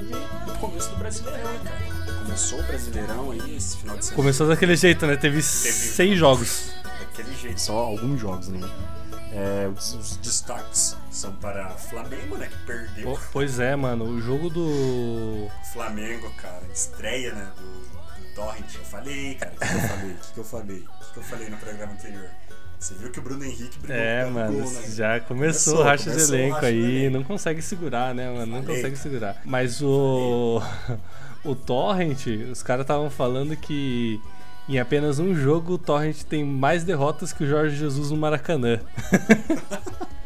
teve o começo do Brasileirão, né, cara? Começou o Brasileirão aí esse final de semana. Começou daquele jeito, né? Teve seis jogos. Daquele jeito, só alguns jogos, né? É, os, os destaques são para Flamengo, né? Que perdeu. Po- Pois é, mano. O jogo do. Flamengo, cara, estreia, né? Do, do Torrent. Eu falei, cara, o que, que eu falei? O que, que eu falei? O que, que eu falei no programa anterior? Você viu que o Bruno Henrique brigou É, mano, gol, né? já começou, Começou, o racha de começou o elenco racha de aí, elenco. não consegue segurar, né, mano? Não Falei, consegue cara. segurar. Mas o. O Torrent, os caras estavam falando que em apenas um jogo o Torrent tem mais derrotas que o Jorge Jesus no Maracanã.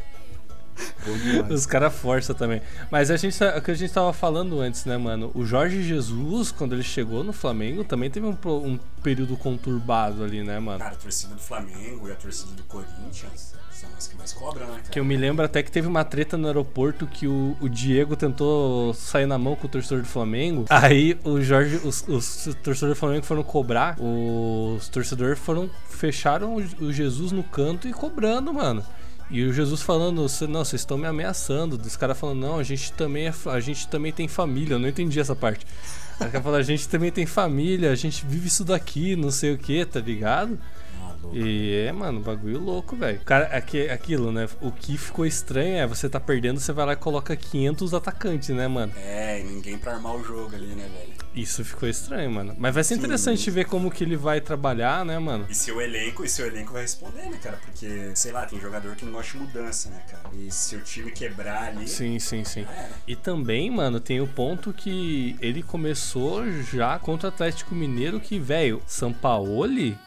Os caras forçam também. Mas a gente, tá- o que a gente tava falando antes, né, mano? O Jorge Jesus, quando ele chegou no Flamengo, também teve um, um período conturbado ali, né, mano? Cara, a torcida do Flamengo e a torcida do Corinthians são as que mais cobram, né, cara? Que eu me lembro até que teve uma treta no aeroporto que o, o Diego tentou sair na mão com o torcedor do Flamengo. Aí o Jorge, os, os torcedores do Flamengo foram cobrar. Os torcedores foram. fecharam o, o Jesus no canto e cobrando, mano. E o Jesus falando, "Cê- não, vocês estão me ameaçando. Os caras falando, não, a gente também é, a gente também tem família. Eu não entendi essa parte. Aí o cara falou, a gente também tem família, a gente vive isso daqui, não sei o que, tá ligado? Ah, louco. E é, mano, bagulho louco, velho. Cara, aqui, aquilo, né? O que ficou estranho é você tá perdendo, você vai lá e coloca 500 atacantes, né, mano? É, e ninguém pra armar o jogo ali, né, velho? Isso ficou estranho, mano. Mas vai ser Sim, interessante ver como que ele vai trabalhar, né, mano? E seu elenco, e seu elenco vai responder, né, cara? Porque, sei lá, tem jogador que não gosta de mudança, né, cara? E se o time quebrar ali. Sim, sim, sim. era. E também, mano, tem o ponto que ele começou já contra o Atlético Mineiro, que, velho, Sampaoli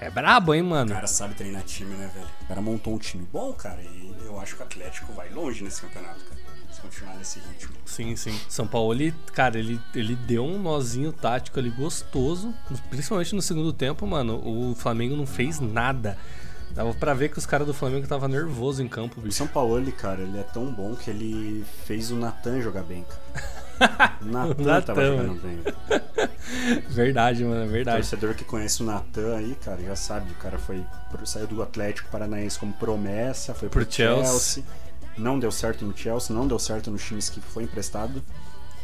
é brabo, hein, O mano? cara sabe treinar time, né, velho? O cara montou um time bom, cara, e eu acho que o Atlético vai longe nesse campeonato, cara. Se continuar nesse ritmo. Sim, sim. São Paulo, ele, cara, ele, ele deu um nozinho tático ali gostoso. Principalmente no segundo tempo, mano. O Flamengo não fez nada. Dava pra ver que os caras do Flamengo estavam nervoso em campo, O bicho. São Paulo, cara, ele é tão bom que ele fez o Natan jogar bem, cara. O Natan Natan, tava jogando bem. Verdade, mano, é verdade. Torcedor que conhece o Natan aí, cara, já sabe. O cara foi saiu do Atlético Paranaense como promessa, foi pro, Pro Chelsea. Chelsea. Não deu certo no Chelsea, não deu certo nos times que foi emprestado.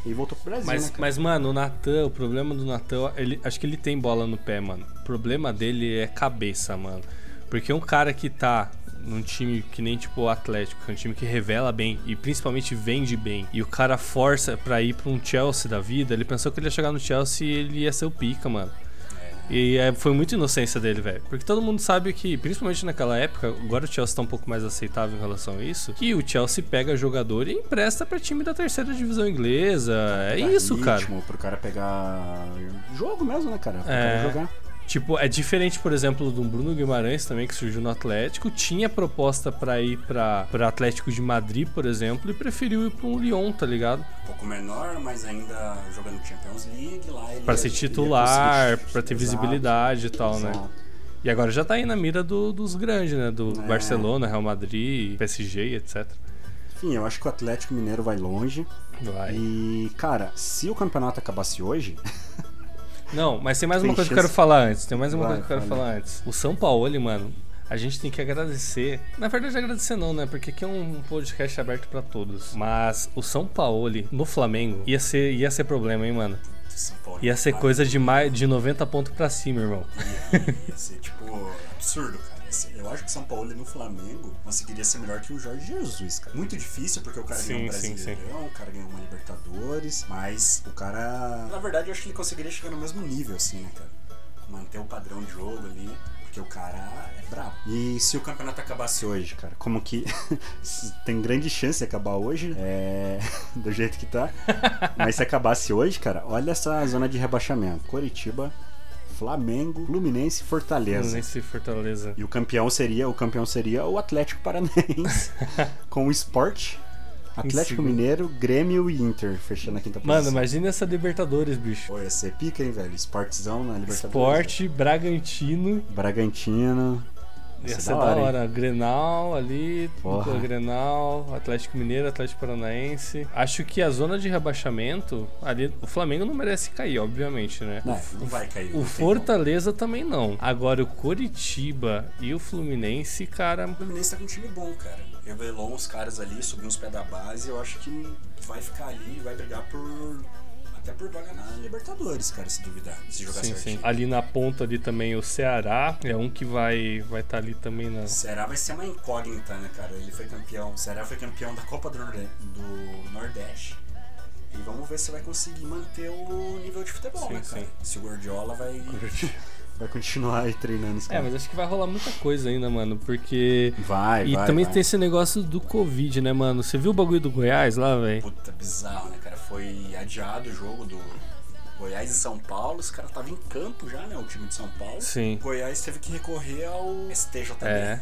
E voltou pro Brasil, né, Mas, cara? mas, mano, o Natan, o problema do Natan, ele, acho que ele tem bola no pé, mano. O problema dele é cabeça, mano. Porque um cara que tá num time que nem tipo o Atlético, que é um time que revela bem e principalmente vende bem, e o cara força pra ir pra um Chelsea da vida, ele pensou que ele ia chegar no Chelsea e ele ia ser o pica, mano. E é, foi muita inocência dele, velho. Porque todo mundo sabe que, principalmente naquela época, agora o Chelsea tá um pouco mais aceitável em relação a isso, que o Chelsea pega jogador e empresta pra time da terceira divisão inglesa. É isso, cara. ritmo, Pro cara pegar jogo mesmo, né, cara? Pro É. cara jogar. Tipo, é diferente, por exemplo, do Bruno Guimarães também, que surgiu no Atlético. Tinha proposta pra ir pra, pra Atlético de Madrid, por exemplo, e preferiu ir pra um Lyon, tá ligado? Um pouco menor, mas ainda jogando Champions League lá. Ele Pra ia- ser ele titular, conseguir- pra ter Exato, visibilidade e tal, né? exato. E agora já tá aí na mira do- dos grandes, né? Do É. Barcelona, Real Madrid, PSG, etc. Enfim, eu acho que o Atlético Mineiro vai longe. Vai. E, cara, se o campeonato acabasse hoje, Não, mas tem mais uma coisa que eu quero falar antes. Tem mais uma Vai, coisa que eu quero fala. falar antes. O São Paulo, mano, a gente tem que agradecer. Na verdade, agradecer não, né? Porque aqui é um podcast aberto pra todos. Mas o São Paulo no Flamengo ia ser, ia ser problema, hein, mano? Ia ser vai- coisa de, mais, de 90 pontos pra cima, irmão. Ia, ia ser, tipo, absurdo, cara. Ser- Eu acho que o São Paulo no Flamengo conseguiria ser melhor que o Jorge Jesus, cara. Muito difícil, porque o cara Sim, ganhou um sim, sim. Brasileirão, o cara ganhou uma Libertadores, mas o cara. Na verdade, eu acho que ele conseguiria chegar no mesmo nível, assim, né, cara? Manter o padrão de jogo ali. Porque o cara é brabo. E se o campeonato acabasse hoje, cara, como que tem grande chance de acabar hoje, é do jeito que tá. Mas se acabasse hoje, cara, olha essa zona de rebaixamento. Coritiba, Flamengo, Fluminense, e Fortaleza. Nesse Fortaleza. E o campeão seria, o campeão seria o Atlético Paranaense com o Sport, Atlético. Mineiro, Grêmio e Inter, fechando a quinta Mano, posição. imagina essa Libertadores, bicho. Pô, ia ser pica, hein, velho? Sportzão na Libertadores. Esporte, Bragantino. Bragantino. Ia ser da hora. Grenal ali, Porra. Grenal, Atlético Mineiro, Atlético Paranaense. Acho que a zona de rebaixamento, ali, o Flamengo não merece cair, obviamente, né? Não, O- não vai cair. O Fortaleza também não. Agora o Coritiba e o Fluminense, cara. O Fluminense tá com um time bom, cara. Revelou uns caras ali, subiu uns pés da base. Eu acho que vai ficar ali e vai brigar por. Até por vaga na Libertadores, cara, se duvidar. Se jogar Sim, certinho. sim. Ali na ponta ali também o Ceará é um que vai vai estar ali também na. Ceará vai ser uma incógnita, né, cara? Ele foi campeão. Ceará foi campeão da Copa do, Norde- do Nordeste. E vamos ver se vai conseguir manter o nível de futebol, Sim, né, cara? sim. Se o Guardiola vai. vai continuar aí treinando os É, mas acho que vai rolar muita coisa ainda, mano, porque. Vai, E vai, também vai. tem esse negócio do Covid, né, mano? Você viu o bagulho do Goiás lá, velho? Puta, bizarro, né? Foi adiado o jogo do Goiás e São Paulo. Os caras estavam em campo já, né? O time de São Paulo. Sim. O Goiás teve que recorrer ao STJD. É.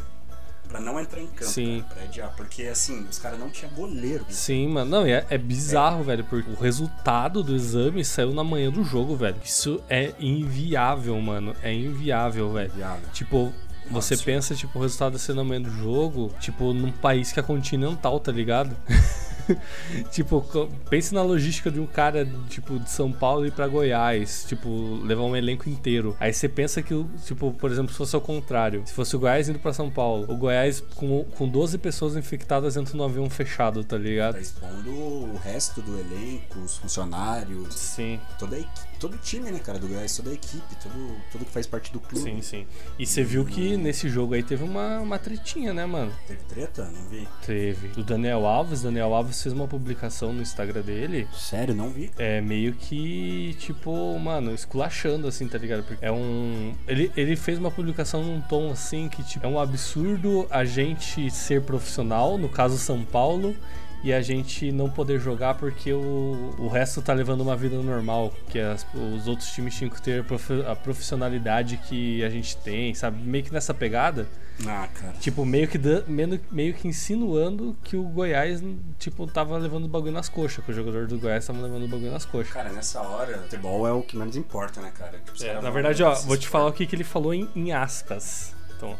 Pra não entrar em campo, Sim. cara, pra adiar. Porque, assim, os caras não tinham goleiro. Sim, mano. Não, é, é bizarro, velho, porque o resultado do exame saiu na manhã do jogo, velho. Isso é inviável, mano. É inviável, velho. Inviável. Tipo, você Nossa. pensa, tipo, o resultado ser na manhã do jogo, tipo, num país que é continental, tá ligado? tipo, pense na logística de um cara, tipo, de São Paulo ir pra Goiás, tipo, levar um elenco inteiro. Aí você pensa que, o- tipo, por exemplo, se fosse ao contrário, se fosse o Goiás indo pra São Paulo, o Goiás com, com 12 pessoas infectadas dentro de um avião fechado, tá ligado? Tá expondo o resto do elenco, os funcionários, Sim. toda a equipe, todo o time, né, cara, do Goiás, toda a equipe, tudo, tudo que faz parte do clube. Sim, sim. E você viu que nesse jogo aí teve uma, uma tretinha, né, mano? Teve treta? Não vi. Teve. Do Daniel Alves, Daniel Alves fez uma publicação no Instagram dele. Sério, não vi. É meio que, tipo, mano, esculachando, assim, tá ligado? Porque é um. Ele, ele fez uma publicação num tom assim que, tipo, é um absurdo a gente ser profissional, no caso São Paulo, e a gente não poder jogar porque o, o resto tá levando uma vida normal. Que as- os outros times tinham que ter a profi- a profissionalidade que a gente tem, sabe? Meio que nessa pegada. Ah, cara. Tipo, meio que, meio, meio que insinuando que o Goiás, tipo, tava levando o bagulho nas coxas, que o jogador do Goiás tava levando o bagulho nas coxas. Cara, nessa hora, futebol é o que menos importa, né, cara? Tipo, É, na verdade, ó, vou te falar o que, que ele falou em, em aspas.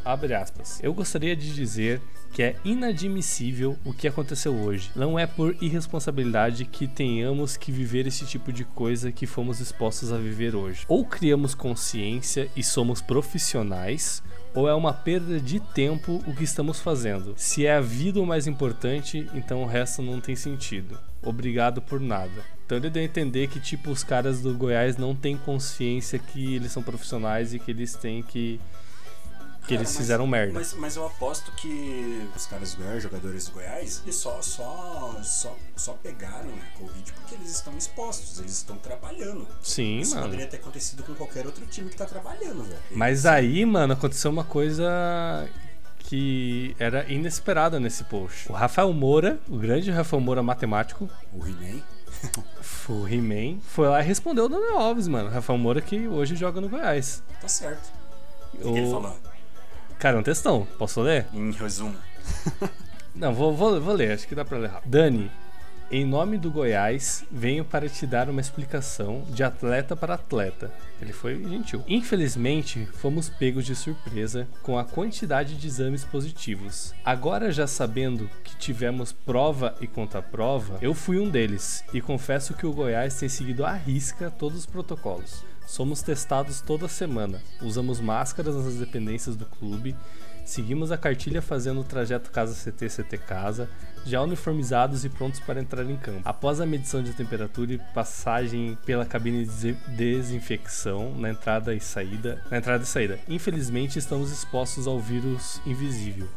Abre aspas. Eu gostaria de dizer que é inadmissível o que aconteceu hoje. Não é por irresponsabilidade que tenhamos que viver esse tipo de coisa que fomos expostos a viver hoje. Ou criamos consciência e somos profissionais, ou é uma perda de tempo o que estamos fazendo. Se é a vida o mais importante, então o resto não tem sentido. Obrigado por nada. Então ele deu a entender que, tipo, os caras do Goiás não têm consciência que eles são profissionais e que eles têm que que eles fizeram merda. Mas, mas eu aposto que os caras do Goiás, jogadores do Goiás, eles só, só, só, só pegaram a Covid porque eles estão expostos, eles estão trabalhando. Sim, Isso mano. poderia ter acontecido com qualquer outro time que tá trabalhando, velho. Mas aí, mano, aconteceu uma coisa que era inesperada nesse post. O Rafael Moura, o grande Rafael Moura matemático, O He-Man. o He-Man, foi lá e respondeu o Daniel Alves, mano. Rafael Moura que hoje joga no Goiás. Tá certo. O que, O- que ele falou? Cara, é um textão. Posso ler? Em resumo. Não, vou, vou, vou ler, acho que dá pra ler rápido. Dani, em nome do Goiás, venho para te dar uma explicação de atleta para atleta. Ele foi gentil. Infelizmente, fomos pegos de surpresa com a quantidade de exames positivos. Agora, já sabendo que tivemos prova e contraprova, eu fui um deles e confesso que o Goiás tem seguido à risca todos os protocolos. Somos testados toda semana, usamos máscaras nas dependências do clube, seguimos a cartilha fazendo o trajeto casa CT CT casa, já uniformizados e prontos para entrar em campo. Após a medição de temperatura e passagem pela cabine de desinfecção na entrada e saída, na entrada e saída. Infelizmente estamos expostos ao vírus invisível.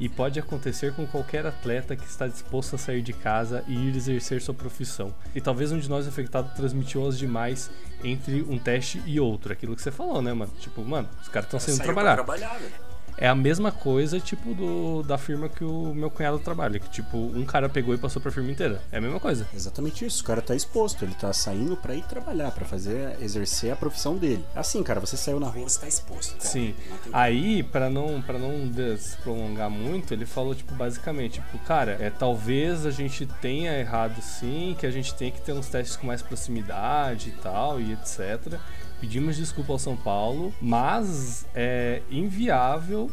E pode acontecer com qualquer atleta que está disposto a sair de casa e ir exercer sua profissão. E talvez um de nós infectado transmitiu aos demais entre um teste e outro. Aquilo que você falou, né, mano? Tipo, mano, os caras estão saindo trabalhar. trabalhar, velho. É a mesma coisa, tipo, do, da firma que o meu cunhado trabalha. Que, tipo, um cara pegou e passou pra firma inteira. É a mesma coisa. Exatamente isso. O cara tá exposto, ele tá saindo pra ir trabalhar, pra fazer, exercer a profissão dele. Assim, cara, você saiu na rua, você tá exposto. cara. Sim. Aí, pra não, pra não des- prolongar muito, ele falou, tipo, basicamente, tipo, cara, é, talvez a gente tenha errado sim, que a gente tem que ter uns testes com mais proximidade e tal, e etc. Pedimos desculpa ao São Paulo, mas é inviável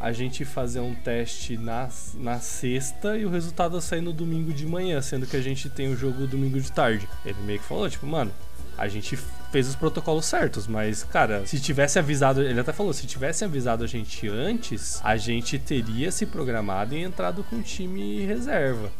a gente fazer um teste na, na sexta e o resultado sair no domingo de manhã, sendo que a gente tem o jogo domingo de tarde. Ele meio que falou, tipo, mano, a gente fez os protocolos certos, mas, cara, se tivesse avisado, ele até falou, se tivesse avisado a gente antes, a gente teria se programado e entrado com o time reserva.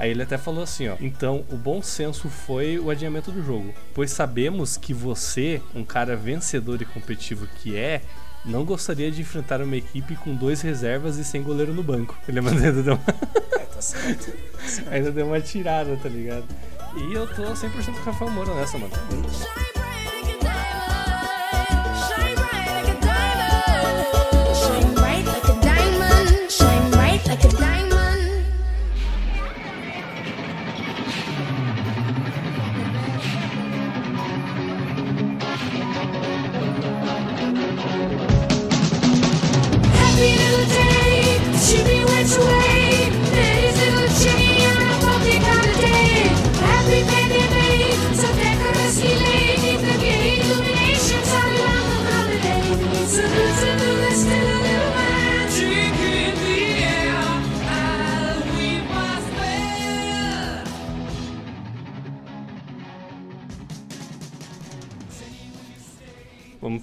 Aí ele até falou assim, ó. Então, o bom senso foi o adiamento do jogo, pois sabemos que você, um cara vencedor e competitivo que é, não gostaria de enfrentar uma equipe com dois reservas e sem goleiro no banco. Ele ainda deu uma, É, tá certo. ainda deu uma tirada, tá ligado? E eu tô 100% com o Rafael Moura nessa, mano.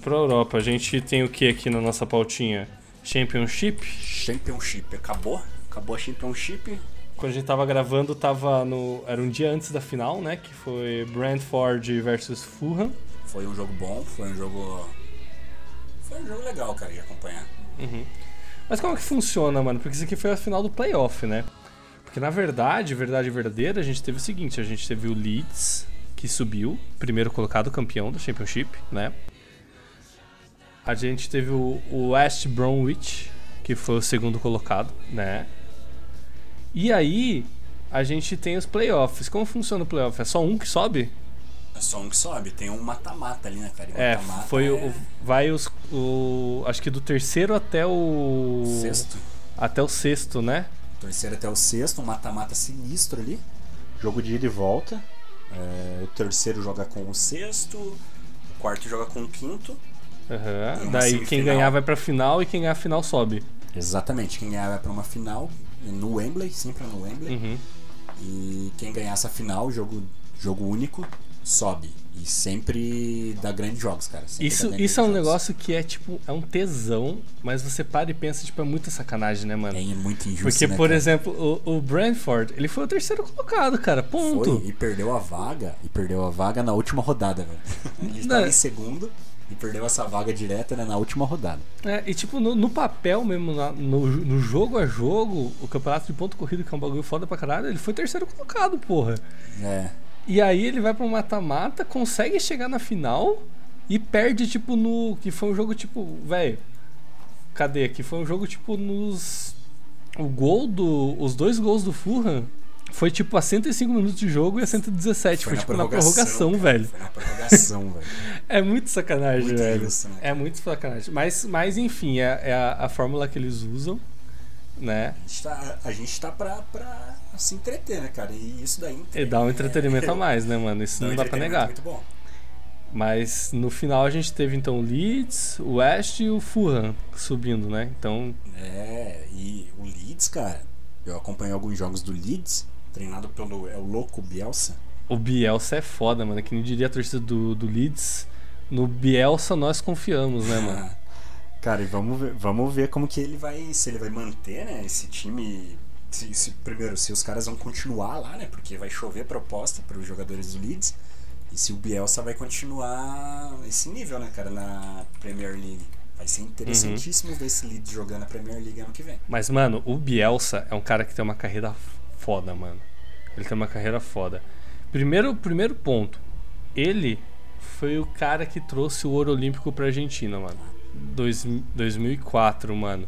Vamos pra Europa. A gente tem o que aqui na nossa pautinha? Championship. Championship. Acabou? Acabou a Championship. Quando a gente tava gravando, tava no. Era um dia antes da final, né? Que foi Brentford versus Fulham. Foi um jogo bom, foi um jogo. Foi um jogo legal, cara, de acompanhar. Mas como é que funciona, mano? Porque isso aqui foi a final do playoff, né? Porque na verdade, verdade verdadeira, a gente teve o seguinte: a gente teve o Leeds, que subiu, primeiro colocado campeão da Championship, né? A gente teve o, o West Bromwich, que foi o segundo colocado, né? E aí, a gente tem os playoffs. Como funciona o playoff? É só um que sobe? É só um que sobe, tem um mata-mata ali, né, cara? E É, mata-mata foi é o. Vai os. O, acho que do terceiro até o. Sexto. Até o sexto, né? Terceiro até o sexto, um mata-mata sinistro ali. Jogo de ida e volta. É, o terceiro joga com o sexto, o quarto joga com o quinto. Uma Daí quem ganhar vai pra final e quem ganhar a final sobe. Exatamente, quem ganhar vai pra uma final no Wembley, sempre no Wembley. Uhum. E quem ganhar essa final, jogo, jogo único, sobe. E sempre dá grandes jogos, cara. Sempre Isso, isso é um jogos. negócio que é tipo, é um tesão, mas você para e pensa, tipo, é muita sacanagem, né, mano? É muito injusto, Porque, né, por cara? exemplo, o, o Brentford, ele foi o terceiro colocado, cara. Ponto. Foi e perdeu a vaga, e perdeu a vaga na última rodada, velho. Ele estava em segundo, E perdeu essa vaga direta né, na última rodada. É, e tipo, no, no papel mesmo, na- no, no jogo a jogo, o campeonato de ponto corrido, que é um bagulho foda pra caralho, ele foi terceiro colocado, porra. É. E aí ele vai pro mata-mata, consegue chegar na final e perde, tipo, no. Que foi um jogo, tipo, velho. Cadê aqui? Foi um jogo, tipo, nos. O gol do. Os dois gols do Fulham foi tipo a 105 minutos de jogo e a 117. Foi, na tipo na prorrogação, cara, velho. Foi na prorrogação, velho. É muito sacanagem, Muito velho. É muito sacanagem. Mas, mas enfim, é, é a, a fórmula que eles usam, né? A gente tá, a gente tá pra, pra se entreter, né, cara? E isso daí E dá um entretenimento a mais, né, mano? Isso um não dá pra negar. Muito bom. Mas no final a gente teve então o Leeds, o West e o Fulham subindo, né? Então, É, e o Leeds, cara, eu acompanhei alguns jogos do Leeds, treinado pelo é o louco Bielsa. o Bielsa é foda, mano. Que nem diria a torcida do, do Leeds. No Bielsa nós confiamos, né, mano? Cara, e vamos ver, vamos ver como que ele vai, se ele vai manter, né, esse time, se, se- primeiro, se os caras vão continuar lá, né, porque vai chover proposta para os jogadores do Leeds, e se o Bielsa vai continuar esse nível, né, cara, na Premier League. Vai ser interessantíssimo ver esse Leeds jogando a Premier League ano que vem. Mas, mano, o Bielsa é um cara que tem uma carreira foda, mano. Ele tem uma carreira foda. Primeiro, primeiro ponto. Ele foi o cara que trouxe o ouro olímpico pra Argentina, mano. Dois, 2004, mano.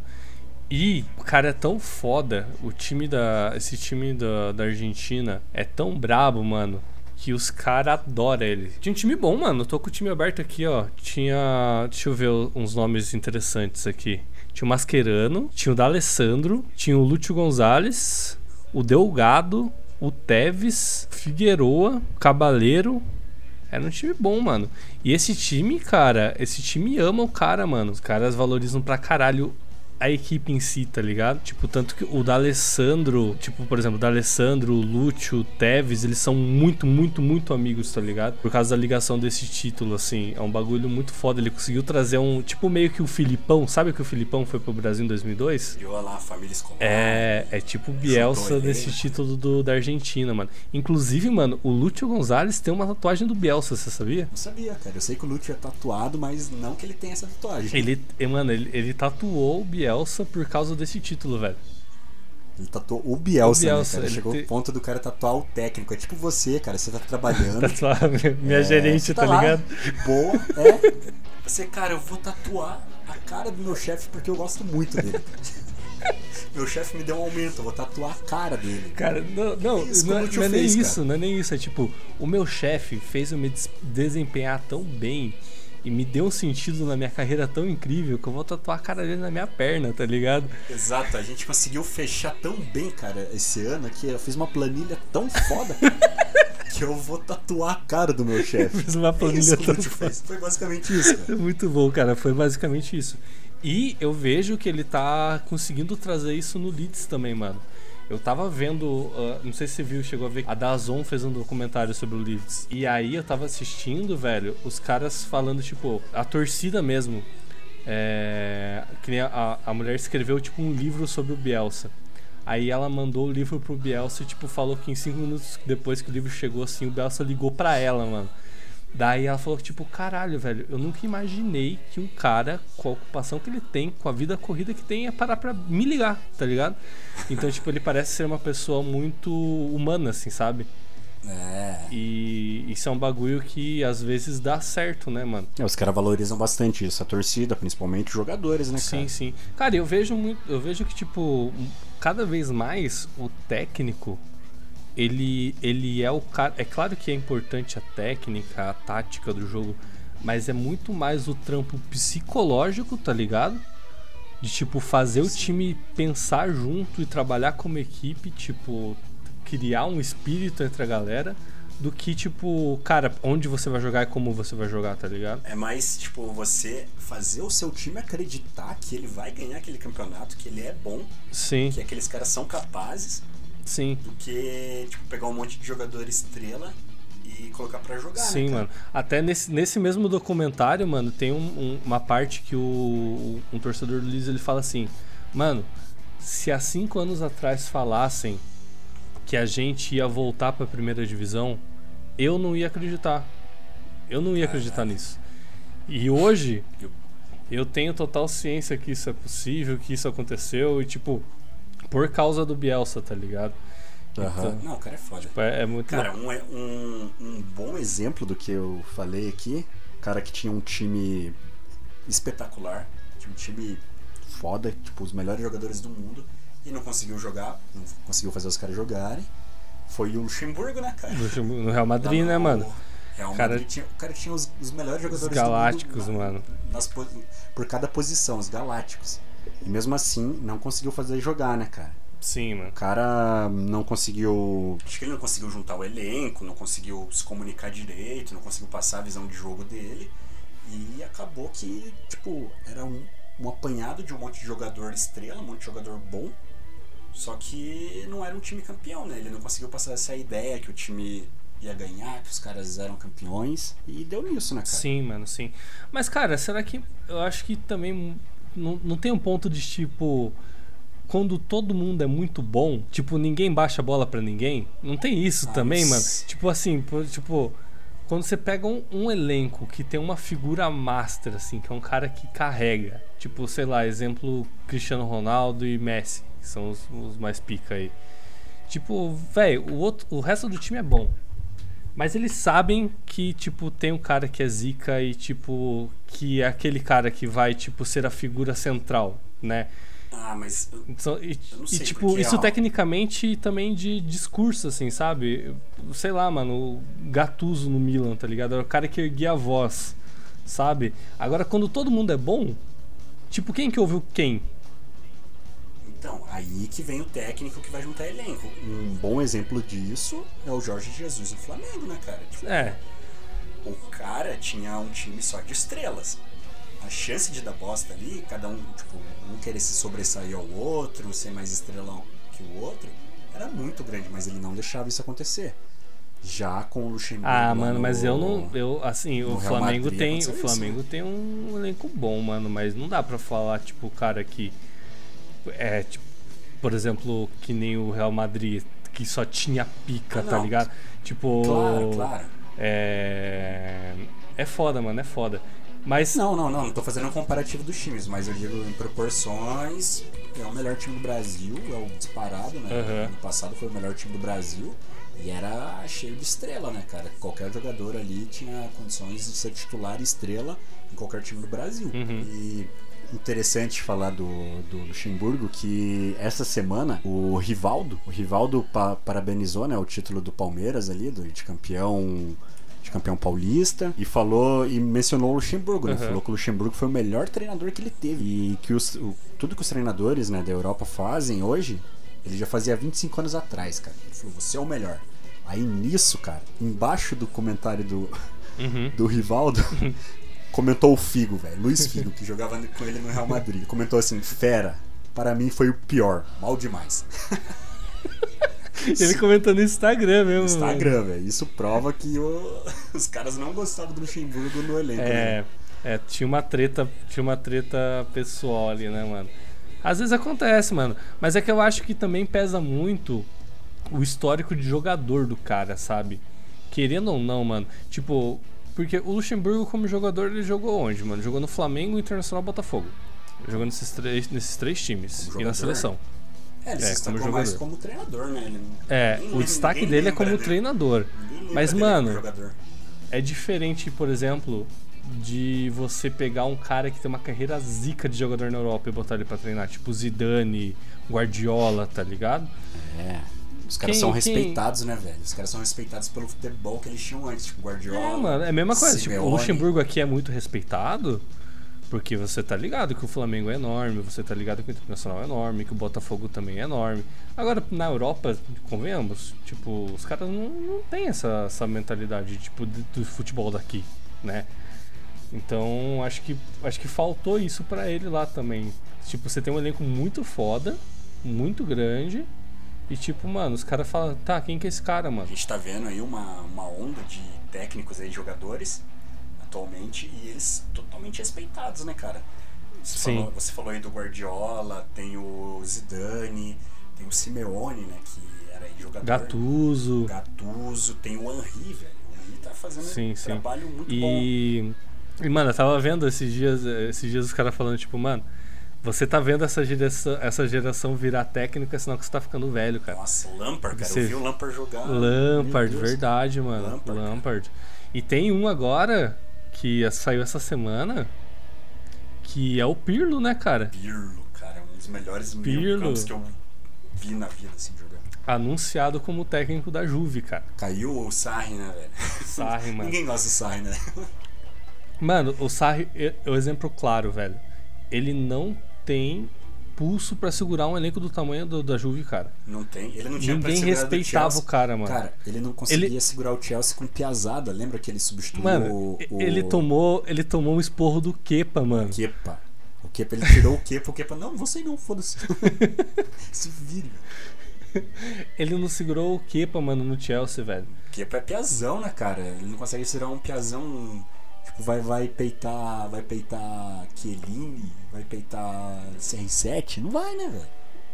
E o cara é tão foda, o time da. Esse time da, da Argentina é tão brabo, mano, que os caras adoram ele. Tinha um time bom, mano. Tô com o time aberto aqui, ó. Tinha. Deixa eu ver uns nomes interessantes aqui. Tinha o Mascherano, tinha o D'Alessandro, tinha o Lúcio Gonzalez, o Delgado, o Teves, Figueroa, Cabaleiro. Era um time bom, mano. E esse time, cara, esse time ama o cara, mano. Os caras valorizam pra caralho a equipe em si, tá ligado? Tipo, tanto que o D'Alessandro, tipo, por exemplo, o D'Alessandro, o Lúcio, o Teves, eles são muito, muito, muito amigos, tá ligado? Por causa da ligação desse título, assim. É um bagulho muito foda. Ele conseguiu trazer um, tipo, meio que o Filipão. Sabe que o Filipão foi pro Brasil em 2002? Criou lá a família escolar. É, é tipo o Bielsa desse título do, da Argentina, mano. Inclusive, mano, o Lúcio Gonzalez tem uma tatuagem do Bielsa, você sabia? Não sabia, cara. Eu sei que o Lúcio é tatuado, mas não que ele tenha essa tatuagem. Ele, mano, ele, ele tatuou o Bielsa por causa desse título, velho. Ele tatuou o Bielsa, O Bielsa, né, cara? Chegou te- ao ponto do cara tatuar o técnico. É tipo você, cara. Você tá trabalhando. Tatuar minha- minha É, gerente, tá, lá, ligado? Boa, é. Você, cara, eu vou tatuar a cara do meu chefe porque eu gosto muito dele. meu chefe me deu um aumento, eu vou tatuar a cara dele. Cara, não, não, Isso que não, o é- não é nem fez, cara. isso, não é nem isso. É tipo, o meu chefe fez eu me des- desempenhar tão bem e me deu um sentido na minha carreira tão incrível que eu vou tatuar a cara dele na minha perna, tá ligado? Exato, a gente conseguiu fechar tão bem, cara, esse ano que eu fiz uma planilha tão foda que eu vou tatuar a cara do meu chefe. Fiz uma É planilha o tão foda. Foi basicamente isso, cara. É muito bom, cara. Foi basicamente isso. E eu vejo que ele tá conseguindo trazer isso no Leeds também, mano. Eu tava vendo, ah, não sei se você viu, chegou a ver, a Dazon fez um documentário sobre o Leeds. E aí eu tava assistindo, velho, os caras falando, tipo, a torcida mesmo. É, a, a mulher escreveu, tipo, um livro sobre o Bielsa. Aí ela mandou o livro pro Bielsa e, tipo, falou que em cinco minutos depois que o livro chegou, assim, o Bielsa ligou pra ela, mano. Daí ela falou que, tipo, caralho, velho, eu nunca imaginei que um cara, com a ocupação que ele tem, com a vida corrida que tem, ia parar pra me ligar, tá ligado? Então, tipo, ele parece ser uma pessoa muito humana, assim, sabe? É. E isso é um bagulho que às vezes dá certo, né, mano? É, Os caras valorizam bastante isso, a torcida, principalmente os jogadores, né, cara? Sim, sim. Cara, eu vejo muito. Eu vejo que, tipo, cada vez mais o técnico. Ele, ele é o cara. É claro que é importante a técnica, a tática do jogo, mas é muito mais o trampo psicológico, tá ligado? De tipo fazer o time pensar junto e trabalhar como equipe, tipo, criar um espírito entre a galera, do que tipo, cara, onde você vai jogar e como você vai jogar, tá ligado? É mais, tipo, você fazer o seu time acreditar que ele vai ganhar aquele campeonato, que ele é bom, Sim, que aqueles caras são capazes, sim. do que, tipo, pegar um monte de jogador estrela e colocar pra jogar, Sim, né, mano. Até nesse, nesse mesmo documentário, mano, tem um- um- uma parte que o, um torcedor do Leeds ele fala assim: Mano, se há cinco anos atrás falassem que a gente ia voltar pra primeira divisão, eu não ia acreditar. Eu não ia acreditar nisso. E hoje, eu tenho total ciência que isso é possível, que isso aconteceu e, tipo, por causa do Bielsa, tá ligado? Aham. Não, o cara é foda. Tipo, é, é muito. Cara, um, um, um bom exemplo do que eu falei aqui, cara que tinha um time espetacular, tinha um time foda, tipo, os melhores jogadores do mundo, e não conseguiu jogar, não conseguiu fazer os caras jogarem, foi o Luxemburgo, né, cara? No no Real Madrid, Lá né, no mano? Real Cara- Madrid tinha, o cara tinha os, os melhores jogadores Os do galácticos, mundo, mano. nas po- por cada posição, os galácticos. E mesmo assim, não conseguiu fazer jogar, né, cara? Sim, mano. O cara não conseguiu. Acho que ele não conseguiu juntar o elenco, não conseguiu se comunicar direito, não conseguiu passar a visão de jogo dele. E acabou que, tipo, era um, um apanhado de um monte de jogador estrela, um monte de jogador bom. Só que não era um time campeão, né? Ele não conseguiu passar essa ideia que o time ia ganhar, que os caras eram campeões. E deu nisso, né, cara? Sim, mano, sim. Mas, cara, será que. Eu acho que também. Não, não tem um ponto de tipo. Quando todo mundo é muito bom, tipo, ninguém baixa a bola pra ninguém. Não tem isso também, mano? Tipo assim, tipo. Quando você pega um, um elenco que tem uma figura master, assim, que é um cara que carrega. Tipo, sei lá, exemplo Cristiano Ronaldo e Messi, que são os, os mais pica aí. Tipo, velho, o, outro- o resto do time é bom. Mas eles sabem que, tipo, tem um cara que é zica e, tipo, que é aquele cara que vai, tipo, ser a figura central, né? Ah, mas. Então, e, Eu não e, sei, tipo, porque, isso ó. tecnicamente também de discurso, assim, sabe? Sei lá, mano, o Gattuso no Milan, tá ligado? Era o cara que erguia a voz, sabe? Agora, quando todo mundo é bom, tipo, quem que ouviu quem? Então, aí que vem o técnico que vai juntar elenco. Um bom exemplo disso é o Jorge Jesus no Flamengo, né, cara? Tipo, É, O cara tinha um time só de estrelas. A chance de dar bosta ali, cada um, tipo, um querer se sobressair ao outro, ser mais estrelão que o outro, era muito grande, mas ele não deixava isso acontecer. Já com o Luxemburgo. Ah, mano, no- mas eu não. Eu, assim, o Flamengo Madrid tem. O isso, Flamengo né? tem um elenco bom, mano, mas não dá pra falar, tipo, o cara que. É, tipo, por exemplo, que nem o Real Madrid, que só tinha pica, Ah, tá ligado? Tipo. Claro, claro. É. É foda, mano, é foda. Mas. Não, não, não, não tô fazendo um comparativo dos times, mas eu digo em proporções, é o melhor time do Brasil, é o disparado, né? Aham. Ano passado foi o melhor time do Brasil e era cheio de estrela, né, cara? Qualquer jogador ali tinha condições de ser titular e estrela em qualquer time do Brasil. Uhum. E interessante falar do, do Luxemburgo que essa semana o Rivaldo, o Rivaldo pa- parabenizou, né, o título do Palmeiras ali, do, de campeão de campeão paulista e falou e mencionou o Luxemburgo, né? Uhum. Falou que o Luxemburgo foi o melhor treinador que ele teve e que os, o- tudo que os treinadores, né, da Europa fazem hoje, ele já fazia 25 anos atrás, cara. Ele falou: "Você é o melhor". Aí nisso, cara, embaixo do comentário do Uhum. do Rivaldo, comentou o Figo, velho. Luiz Figo, que jogava com ele no Real Madrid. Comentou assim: Fera, para mim foi o pior. Mal demais. Ele comentou no Instagram mesmo. Instagram, mano. velho. Isso prova que o- os caras não gostavam do Luxemburgo no elenco. É, né? é, tinha uma treta, tinha uma treta pessoal ali, né, mano? Às vezes acontece, mano. Mas é que eu acho que também pesa muito o histórico de jogador do cara, sabe? Querendo ou não, mano. Tipo, porque o Luxemburgo, como jogador, ele jogou onde, mano? Jogou no Flamengo, Internacional Botafogo. Jogou nesses três, nesses três times. Como E na jogador? seleção. É, ele É, se como destacou mais jogador. como treinador, né? Ele É, ninguém o destaque dele é como dele. treinador. Mas, mano, jogador. é diferente, por exemplo, de você pegar um cara que tem uma carreira zica de jogador na Europa e botar ele pra treinar, tipo Zidane, Guardiola, tá ligado? É. Os caras Quem- são quem- respeitados, né, velho? Os caras são respeitados pelo futebol que eles tinham antes, tipo Guardiola. É, mano, é a mesma coisa. Tipo, o. Luxemburgo aqui é muito respeitado porque você tá ligado que o Flamengo é enorme, você tá ligado que o Internacional é enorme, que o Botafogo também é enorme. Agora, na Europa, convenhamos, tipo, os caras não, não têm essa, essa mentalidade, tipo, de- do futebol daqui, né? Então, acho que, acho que faltou isso pra ele lá também. Tipo, você tem um elenco muito foda, muito grande, e tipo, mano, os caras falam, tá, quem que é esse cara, mano? A gente tá vendo aí uma, uma onda de técnicos aí, jogadores, atualmente, e eles totalmente respeitados, né, cara? Você, Sim. Falou, você falou aí do Guardiola, tem o Zidane, tem o Simeone, né, que era aí jogador. Gattuso. Gattuso, tem o Henry, velho. O Henry tá fazendo Sim, um sim. trabalho muito bom. E E, mano, eu tava vendo esses dias, esses dias os caras falando, tipo, mano, você tá vendo essa geração, essa geração virar técnica, senão que você tá ficando velho, cara. Nossa, Lampard, cara. Você- Eu vi o Lampard jogar. Lampard, verdade, mano. Lampard, Lampard. E tem um agora que saiu essa semana que é o Pirlo, né, cara? Pirlo, cara. Um dos melhores meio-campos que eu vi na vida, assim, jogando. Anunciado como técnico da Juve, cara. Caiu o Sarri, né, velho? Sarri, mano. Ninguém gosta do Sarri, né? Mano, o Sarri é é o exemplo claro, velho. Ele não tem pulso pra segurar um elenco do tamanho do- da Juve, cara. Não tem. Ele não tinha Ninguém respeitava o cara, mano. Cara, ele não conseguia Ele- segurar o Chelsea com piazada. Lembra que ele substituiu Mano, o, o... ele tomou, ele tomou um esporro do Kepa, mano. Kepa. O Kepa, ele tirou o Kepa. O Kepa, não, você não, foda-se. Se vire. Ele não segurou o Kepa, mano, no Chelsea, velho. Kepa é piazão, né, cara? Ele não consegue segurar um piazão. Tipo, vai, vai peitar. Vai peitar Chiellini, vai peitar CR7. Não vai, né, velho?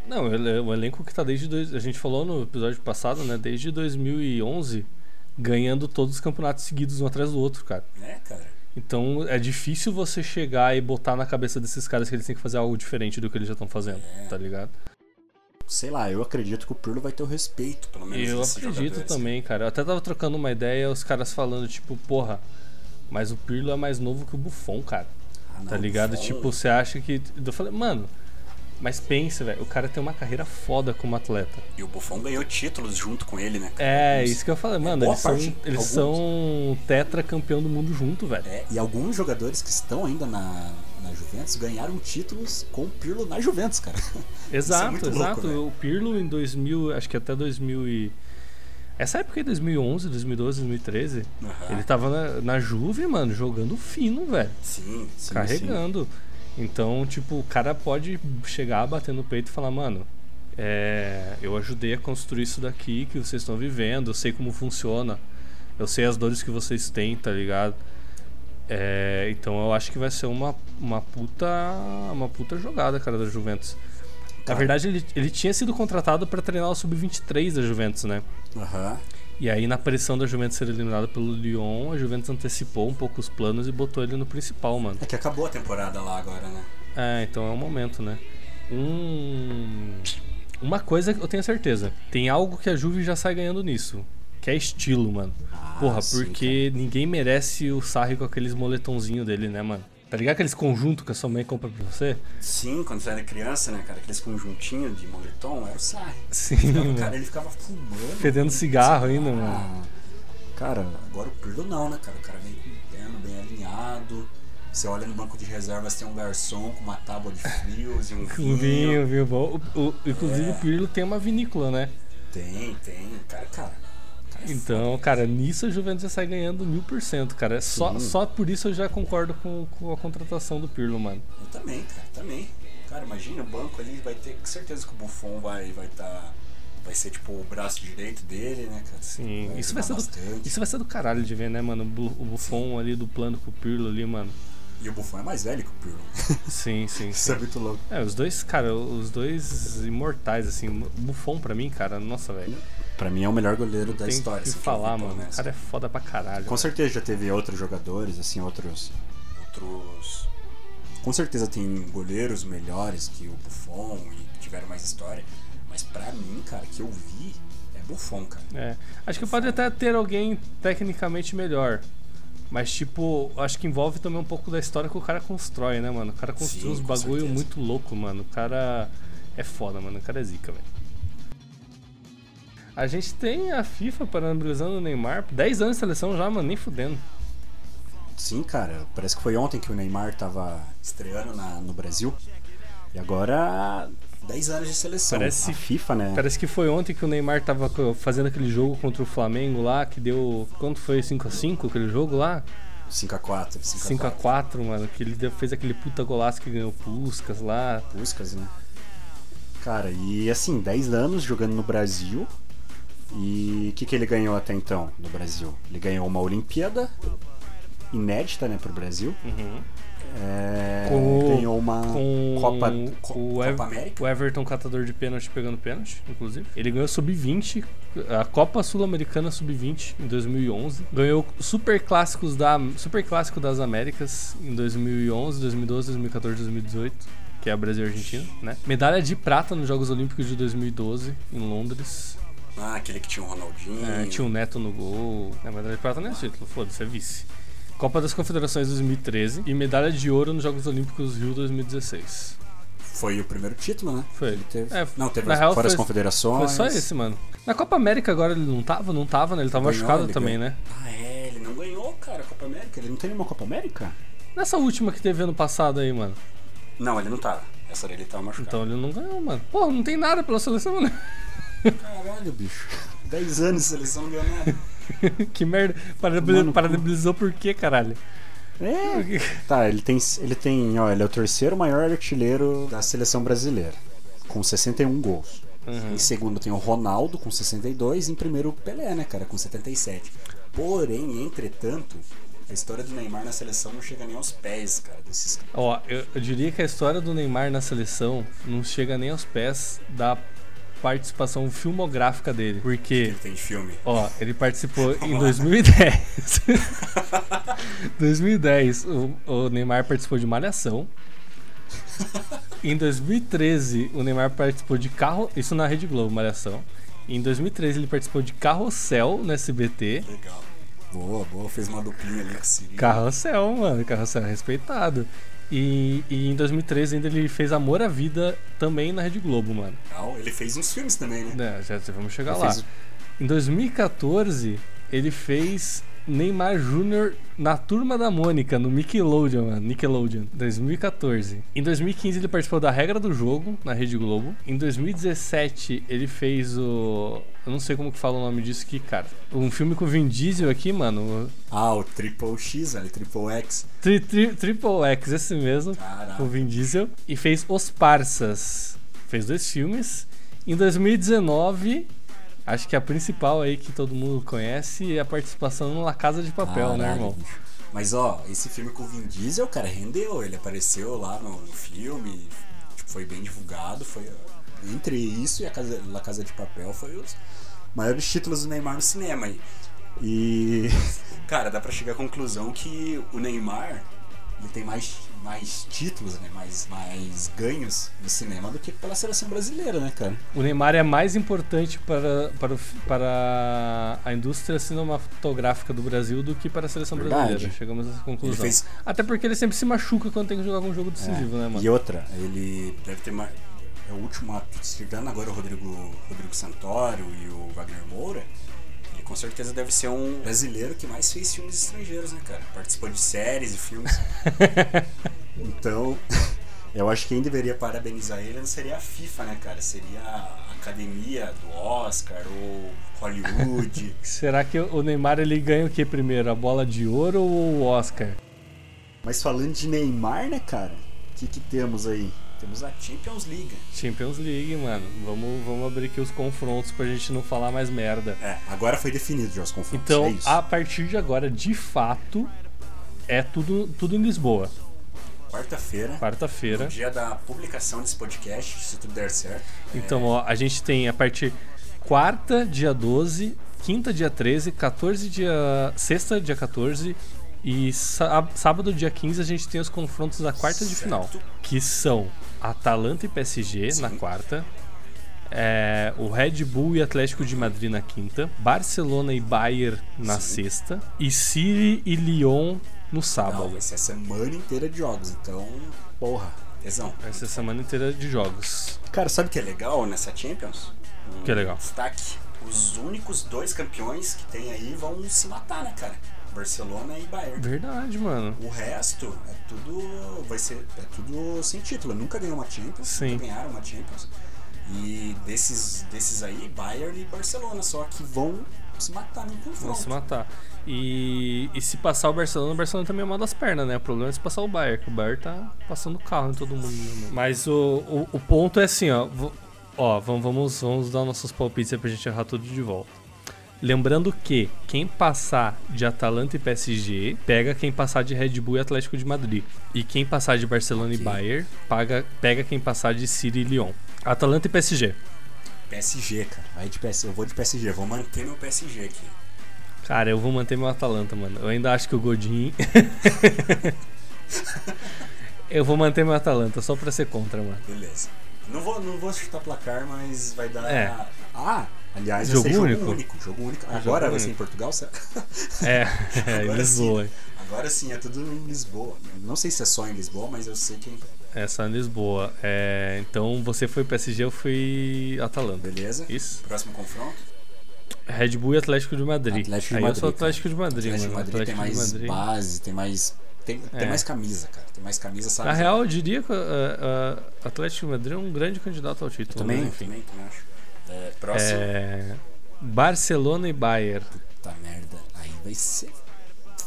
Não, é um elenco que tá desde. Dois, a gente falou no episódio passado, né? Desde 2011, ganhando todos os campeonatos seguidos um atrás do outro, cara. É, cara. Então é difícil você chegar e botar na cabeça desses caras que eles têm que fazer algo diferente do que eles já estão fazendo, É. tá ligado? Sei lá, eu acredito que o Pirlo vai ter o respeito, pelo menos. Eu acredito jogadores. também, cara. Eu até tava trocando uma ideia, os caras falando, tipo, porra, mas o Pirlo é mais novo que o Buffon, cara. Ah, não, tá ligado? Tipo, você acha que. Eu falei, mano, mas pensa, velho, o cara tem uma carreira foda como atleta. E o Buffon ganhou títulos junto com ele, né? cara? É, Alguns- isso que eu falei, mano, boa eles são, eles alguns. são tetra campeão do mundo junto, velho. É, e alguns jogadores que estão ainda na, na Juventus ganharam títulos com o Pirlo na Juventus, cara. Exato, é exato. louco, velho. o Pirlo em 2000, acho que até 2000 e... Essa época aí, 2011, 2012, 2013, Aham. ele tava na, na Juve, mano, jogando fino, velho. Sim, sim. carregando. Então, tipo, o cara pode chegar, bater no peito e falar, mano, é, eu ajudei a construir isso daqui que vocês estão vivendo, eu sei como funciona, eu sei as dores que vocês têm, tá ligado? É, então eu acho que vai ser uma, uma puta. Uma puta jogada, cara, da Juventus. Na Cara. verdade, ele, ele tinha sido contratado pra treinar o Sub-23 da Juventus, né? Aham. E aí, na pressão da Juventus ser eliminada pelo Lyon, a Juventus antecipou um pouco os planos e botou ele no principal, mano. É que acabou a temporada lá agora, né? É, então é o momento, né? Um... Uma coisa que eu tenho certeza: tem algo que a Juve já sai ganhando nisso. Que é estilo, mano. Ah, Porra, sim, porque ninguém merece o Sarri com aqueles moletomzinhos dele, né, mano? Tá ligado aqueles conjuntos que a sua mãe compra pra você? Sim, quando você era criança, né, cara? Aqueles conjuntinhos de moletom, era o Sarri. Sim, Ficava- mano. cara, ele ficava fumando. Fedendo cigarro ainda, mano. Ah, Cara, agora o Pirlo não, né, cara? O cara vem com o terno bem alinhado. Você olha no banco de reservas, tem um garçom com uma tábua de frios e um vinho. Um vinho, vinho bom. O, o- inclusive É. o Pirlo tem uma vinícola, né? Tem, tem. Cara, cara. Então, cara, nisso a Juventus já sai ganhando mil por cento, cara. É Só, Sim. só por isso eu já concordo com, com a contratação do Pirlo, mano. Eu também, cara, também. Cara, imagina o banco ali, vai ter certeza que o Buffon vai vai tá, vai ser tipo o braço direito dele, né, cara? Sim, isso vai, ser do, bastante. isso vai ser do caralho de ver, né, mano? O Bu- O Buffon ali do plano com o Pirlo ali, mano. E o Buffon é mais velho que o Pirlo. Sim, sim, Isso é sim. muito louco. É, os dois, cara, os dois imortais, assim. Buffon pra mim, cara, nossa, velho. Pra mim é o melhor goleiro da Tem história. que assim, falar, pelo mano. O cara é foda pra caralho. Com certeza já teve outros jogadores, assim, outros. Outros. Com certeza tem goleiros melhores que o Buffon e que tiveram mais história. Mas pra mim, cara, que eu vi é Buffon, cara. É. Acho que pode até ter alguém tecnicamente melhor. Mas, tipo, acho que envolve também um pouco da história que o cara constrói, né, mano? O cara construiu uns bagulho certeza. muito louco, mano. O cara é foda, mano. O cara é zica, velho. A gente tem a FIFA parabenizando o Neymar. 10 anos de seleção já, mano. Nem fudendo. Sim, cara. Parece que foi ontem que o Neymar tava estreando na- no Brasil. E agora. 10 anos de seleção. Parece- a FIFA, né? Parece que foi ontem que o Neymar tava fazendo aquele jogo contra o Flamengo lá, que deu. Quanto foi? 5x5 aquele jogo lá? 5x4. 5x4, mano. Que ele fez aquele puta golaço que ganhou Puskas lá. Puskas, né? Cara, e assim, 10 anos jogando no Brasil. E o que, que ele ganhou até então no Brasil? Ele ganhou uma Olimpíada inédita, né, pro Brasil. Uhum. É, Com- ganhou uma com Copa, o, Co- Ev- Copa América. o Everton catador de pênalti pegando pênalti, inclusive. Ele ganhou sub-20, a Copa Sul-Americana sub-20 em 2011. Ganhou Super Clássicos da Super Clássico das Américas em 2011, 2012, 2014, 2018. Que é Brasil e Argentina, né? Medalha de prata nos Jogos Olímpicos de 2012, em Londres. Ah, aquele que tinha o Ronaldinho. É, tinha o Neto no gol. É, medalha de prata não é título, foda-se, é vice. Copa das Confederações 2013 e medalha de ouro nos Jogos Olímpicos Rio 2016. Foi o primeiro título, né? Foi. Ele teve. É, não, teve na as, fora as confederações. Foi só esse, mano. Na Copa América agora ele não tava? Não tava, né? Ele tava Ganhou, machucado ele também, ganhou. né? Ah, é, ele não ganhou, cara, a Copa América. Ele não tem nenhuma Copa América? Nessa última que teve ano passado aí, mano. Não, ele não tava. Essa ele tava machucado. Então ele não ganhou, mano. Pô, não tem nada pela seleção, né? Caralho, bicho. 10 anos de seleção não ganhou nada. que merda. Parabenizou, parabenizou por quê, caralho? É. Tá, ele tem, ele tem, ó, ele é o terceiro maior artilheiro da seleção brasileira, com 61 gols. Uhum. Em segundo tem o Ronaldo com 62 e em primeiro o Pelé, né, cara, com 77. Porém, entretanto, a história do Neymar na seleção não chega nem aos pés, cara, desses. Ó, eu, eu diria que a história do Neymar na seleção não chega nem aos pés da participação filmográfica dele. Porque, Ele tem filme. ó, ele participou em 2010. 2010, o, o Neymar participou de Malhação. Em 2013, o Neymar participou de Carro. Isso na Rede Globo, Malhação. Em 2013, ele participou de Carrossel no SBT. Legal. Boa, boa, fez uma duplinha ali com. Carrossel, mano. Carrossel é respeitado. E, e em 2013 ainda ele fez Amor à Vida também na Rede Globo, mano. Legal. Ele fez uns filmes também, né? É, já já vamos chegar Ele lá. fez- Em 2014, ele fez Neymar Jr. na Turma da Mônica, no Nickelodeon, mano. Nickelodeon, 2014. Em 2015, ele participou da Regra do Jogo, na Rede Globo. Em 2017, ele fez o... Eu não sei como que fala o nome disso aqui, cara. Um filme com o Vin Diesel aqui, mano. Ah, o Triple X, ali, Triple X. Tri, tri, Triple X, esse mesmo, Caraca. com o Vin Diesel. E fez Os Parsas. Fez dois filmes. Em 2019, acho que a principal aí que todo mundo conhece é a participação no La Casa de Papel, né, Caralho, irmão? bicho. Mas ó, esse filme com o Vin Diesel, cara, rendeu. Ele apareceu lá no filme, tipo, foi bem divulgado. Foi entre isso e a Casa, La Casa de Papel foi os maiores títulos do Neymar no cinema. E, e cara, dá pra chegar à conclusão que o Neymar ele tem mais, mais títulos, né? Mais, mais ganhos no cinema do que pela seleção brasileira, né, cara? O Neymar é mais importante para, para, o- para a indústria cinematográfica do Brasil do que para a seleção Verdade. brasileira. Chegamos a essa conclusão. Fez- Até porque ele sempre se machuca quando tem que jogar algum jogo decisivo, É. né, mano? E outra, ele deve ter mais. É o último ato, tirando agora o Rodrigo, Rodrigo Santoro e o Wagner Moura, com certeza deve ser um brasileiro que mais fez filmes estrangeiros, né, cara? Participou de séries e filmes. então, eu acho que quem deveria parabenizar ele não seria a FIFA, né, cara? Seria a academia do Oscar ou Hollywood. Será que o Neymar ele ganha o que primeiro? A bola de ouro ou o Oscar? Mas falando de Neymar, né, cara? O que, que temos aí? Temos a Champions League. Champions League, mano. Vamos, vamos abrir aqui os confrontos pra gente não falar mais merda. É, agora foi definido já os confrontos. Então, é a partir de agora, de fato, é tudo, tudo em Lisboa. Quarta-feira. Quarta-feira. No dia da publicação desse podcast, se tudo der certo. Então, ó, a gente tem a partir quarta, dia 12, quinta, dia 13, 14, dia. sexta, dia 14 e sá- sábado, dia 15, a gente tem os confrontos da quarta de final. Que são Atalanta e PSG na quarta. é, o Red Bull e Atlético de Madrid na quinta, Barcelona e Bayern na sexta, e City e Lyon no sábado. Não, vai ser a semana inteira de jogos, então, porra, tesão. Vai ser a semana inteira de jogos. Cara, sabe o que é legal nessa Champions? Um Que é legal? Destaque. Os únicos dois campeões que tem aí vão se matar, né, cara? Barcelona e Bayern. Verdade, mano. O resto é tudo. Vai ser. É tudo sem título. Nunca ganhou uma Champions. Sim. Nunca ganharam uma Champions. E desses, desses aí, Bayern e Barcelona, só que vão se matar no confronto. Vão se matar. E, e se passar o Barcelona, o Barcelona também é mal das pernas, né? O problema é se passar o Bayern, que o Bayern tá passando carro em todo mundo. Né, mano? Mas o, o, o ponto é assim, ó. Ó, vamos, vamos, vamos dar nossos palpites aí pra gente errar tudo de volta. Lembrando que quem passar de Atalanta e PSG pega quem passar de Red Bull e Atlético de Madrid. E quem passar de Barcelona e Bayern paga, pega quem passar de City e Lyon. Atalanta e PSG. PSG, cara. Vai de PSG. Eu vou de PSG. Vou manter meu PSG aqui. Cara, eu vou manter meu Atalanta, mano. Eu ainda acho que o Godin. eu vou manter meu Atalanta só pra ser contra, mano. Beleza. Não vou, não vou chutar placar, mas vai dar. É. Ah, aliás, Jogo vai ser único? jogo único. Jogo único. Jogo Agora vai ser em. Portugal, certo? É, é, em Lisboa. sim. Agora sim, é tudo em Lisboa. Não sei se é só em Lisboa, mas eu sei que é em É só em Lisboa. É, então você foi PSG, eu fui Atalanta. Beleza. Isso. Próximo confronto. Red Bull e Atlético de Madrid. Atlético de Aí Madrid. eu sou Atlético de. Madrid, Atlético mano. Madrid tem Atlético mais de Madrid. base, tem mais. Tem, tem É. mais camisa, cara. Tem mais camisa, sabe? Na real, eu diria que o Atlético de Madrid é um grande candidato ao título. também, mas enfim. também, também acho. É, próximo. É, Barcelona e Bayern. Puta merda. Aí vai ser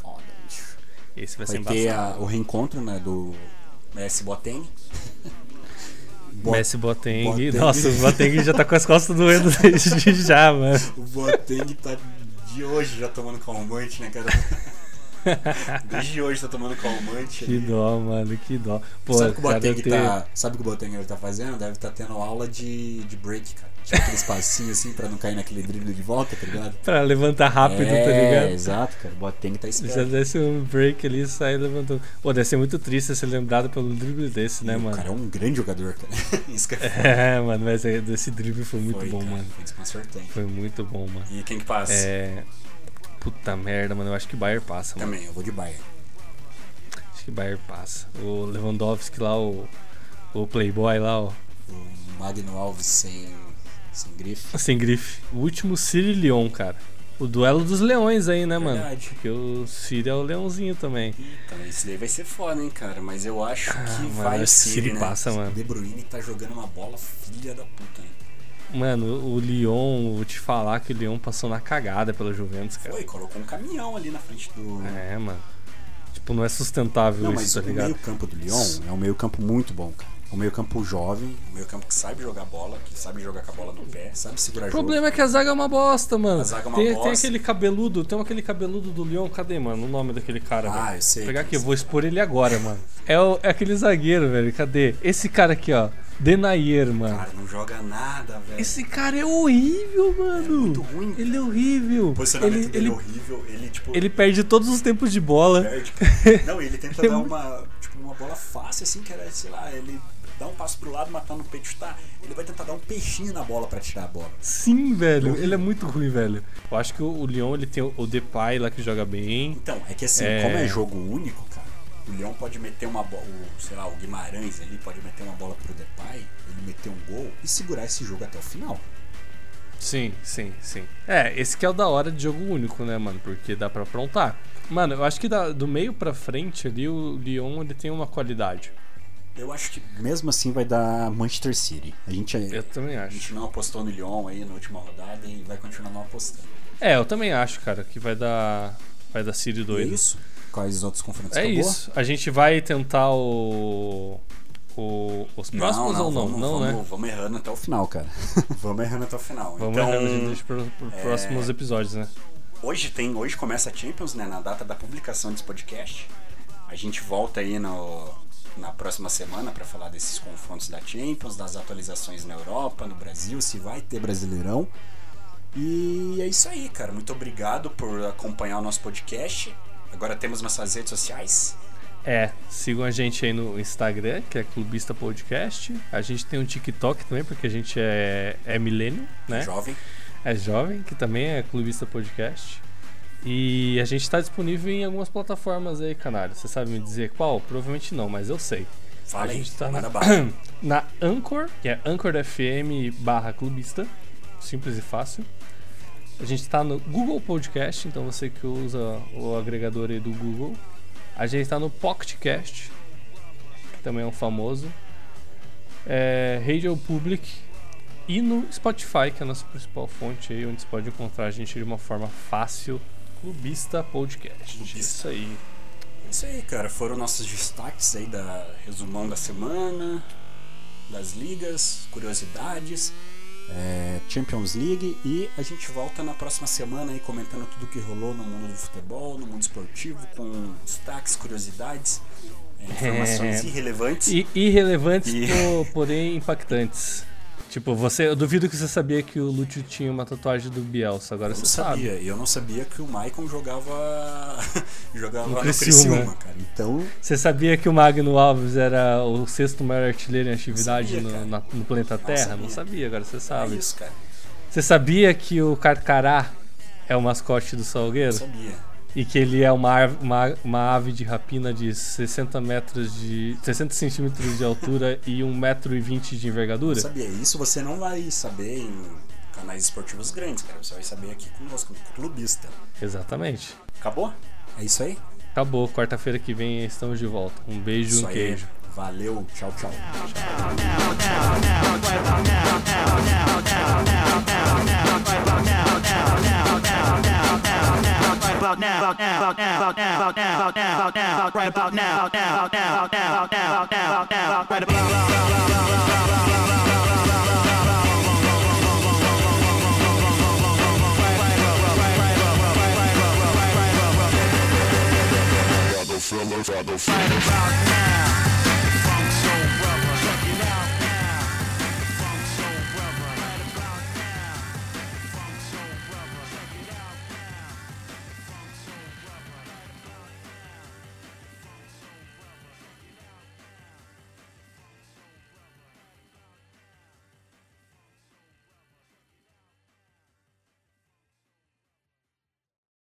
foda, bicho. Esse vai, Vai ser ter a- o reencontro, né, do Messi Boateng. Bo- Messi Boateng. Boateng. Nossa, o Boateng já tá com as costas doendo desde já, mano. O Boateng tá de hoje já tomando calmante, né, cara? Desde hoje tá tomando calmante. Que ali. dó, mano, que dó. Pô, sabe o que o cara, Boateng ter- tá. Sabe o que o Boateng ele tá fazendo? Deve estar tendo aula de, de break, cara. Aqueles passinhos assim pra não cair naquele drible de volta, tá ligado? Pra levantar rápido, é, tá ligado? exato, cara. O Boateng tá Já esperto. desce um break ali e sai levantando. Pô, deve ser muito triste ser lembrado pelo drible desse, né, E O mano? cara é um grande jogador, cara. Isso que é foda. É, mano, mas é- esse drible foi muito Foi, bom, cara, mano. Foi desconcertante. Foi muito bom, mano. E quem que passa? É. Puta merda, mano. Eu acho que Bayern passa, mano. Também, eu vou de Bayern. Acho que Bayern passa. O Lewandowski lá, o. O Playboy lá, ó. O Magno Alves sem, sem grife. Sem grife. O último e Lyon, cara. O duelo dos leões aí, né, mano? Verdade. Porque o City é o leãozinho também. Então, esse daí vai ser foda, hein, cara. Mas eu acho que Ah, mano, vai o que City, City né? passa, mano. O De Bruyne tá jogando uma bola filha da puta, hein? Mano, o Lyon, vou te falar que o Lyon passou na cagada pela Juventus, cara. Foi, colocou um caminhão ali na frente do. É, mano. Tipo, não é sustentável Não, mas isso, tá o ligado? meio campo do Lyon é um meio campo muito bom, cara. É um meio campo jovem, um meio campo que sabe jogar bola, que sabe jogar com a bola no pé, sabe segurar O jogo. problema é que a zaga é uma bosta, mano. A zaga é uma tem, tem bosta. aquele cabeludo, tem aquele cabeludo do Lyon, cadê, mano? O nome daquele cara, Ah, velho? eu sei Vou pegar aqui, eu é. vou expor ele agora, mano. É, o- é aquele zagueiro, velho, cadê? Esse cara aqui, ó. Denayer, mano. Cara, não joga nada, velho. Esse cara é horrível, mano. muito ruim, Ele é horrível. O posicionamento ele, dele ele, é horrível. Ele, tipo, ele perde todos os tempos de bola. perde. cara. Não, ele tenta É dar uma, tipo, uma bola fácil, assim, que era, sei lá, ele dá um passo pro lado, matando o peito e chutar. Ele vai tentar dar um peixinho na bola pra tirar a bola. Sim, velho. Ele é muito ruim, velho. Eu acho que o, Lyon, ele tem o, o Depay lá que joga bem. Então, é que assim, É. como é jogo único, cara, o Leão pode meter uma bola, sei lá, o Guimarães ali pode meter uma bola pro Depay, ele meter um gol e segurar esse jogo até o final. Sim, sim, sim. É, esse que é o da hora de jogo único, né, mano? Porque dá pra aprontar. Mano, eu acho que da- do meio pra frente ali, o Lyon ele tem uma qualidade. Eu acho que mesmo assim vai dar Manchester City. A gente, Eu também a acho. gente não apostou no Lyon aí na última rodada e vai continuar não apostando. É, eu também acho, cara, que vai dar. Vai dar City E é doido. isso? Quais outros confrontos É acabou? isso. A gente vai tentar o. o os próximos ou não? vamos, não, vamos, né? Vamos errando até o final, cara. vamos errando até o final. Vamos então, errando, a gente deixa pro, pro é, próximos episódios, né? Hoje tem, hoje começa a Champions, né? Na data da publicação desse podcast. A gente volta aí no, na próxima semana para falar desses confrontos da Champions, das atualizações na Europa, no Brasil, se vai ter Brasileirão. E é isso aí, cara. Muito obrigado por acompanhar o nosso podcast. Agora temos nossas redes sociais. É, sigam a gente aí no Instagram, que é Clubista Podcast. A gente tem um TikTok também, porque a gente é, é milênio, né? Jovem. É jovem, que também é Clubista Podcast. E a gente está disponível em algumas plataformas aí, canário. Você sabe me dizer qual? Provavelmente não, mas eu sei. Fala a gente tá na, na Anchor, que é Anchor FM barra clubista. Simples e fácil. A gente tá no Google Podcast, então você que usa o agregador aí do Google. A gente tá no PocketCast, que também é um famoso. É, Radio Public e no Spotify, que é a nossa principal fonte aí, onde você pode encontrar a gente de uma forma fácil. Clubista Podcast. Clubista. Isso aí. Isso aí, cara. Foram nossos destaques aí da resumão da semana, das ligas, curiosidades. é, Champions League e a gente volta na próxima semana aí comentando tudo que rolou no mundo do futebol, no mundo esportivo, com destaques, curiosidades, é, informações É. irrelevantes. I- irrelevantes, E- po- porém impactantes. Tipo, você, eu duvido que você sabia que o Lúcio tinha uma tatuagem do Bielsa, agora Eu você não sabe. sabia, e eu não sabia que o Maicon jogava jogava No Criciúma. Criciúma, cara. Então, Você sabia que o Magno Alves era o sexto maior artilheiro em atividade sabia, no, na- no planeta Terra? sabia. Não sabia, agora você é sabe. isso, cara. Você sabia que o Carcará é o mascote do Salgueiro? sabia. E que ele é uma, ave- uma, uma ave de rapina de 60 metros de. 60 centímetros de altura e 1,20m de Eu envergadura? sabia. Isso você não vai saber em canais esportivos grandes, cara. Você vai saber aqui conosco, no clubista. Exatamente. Acabou? É isso aí? Acabou. Quarta-feira que vem estamos de volta. Um beijo e um aí. queijo. Valeu. Tchau, tchau. about now, about now, about now, about now, about now, about now, about now, about right about now, about now, about now, about now, about now, about now, about now, about right about now. Right about now.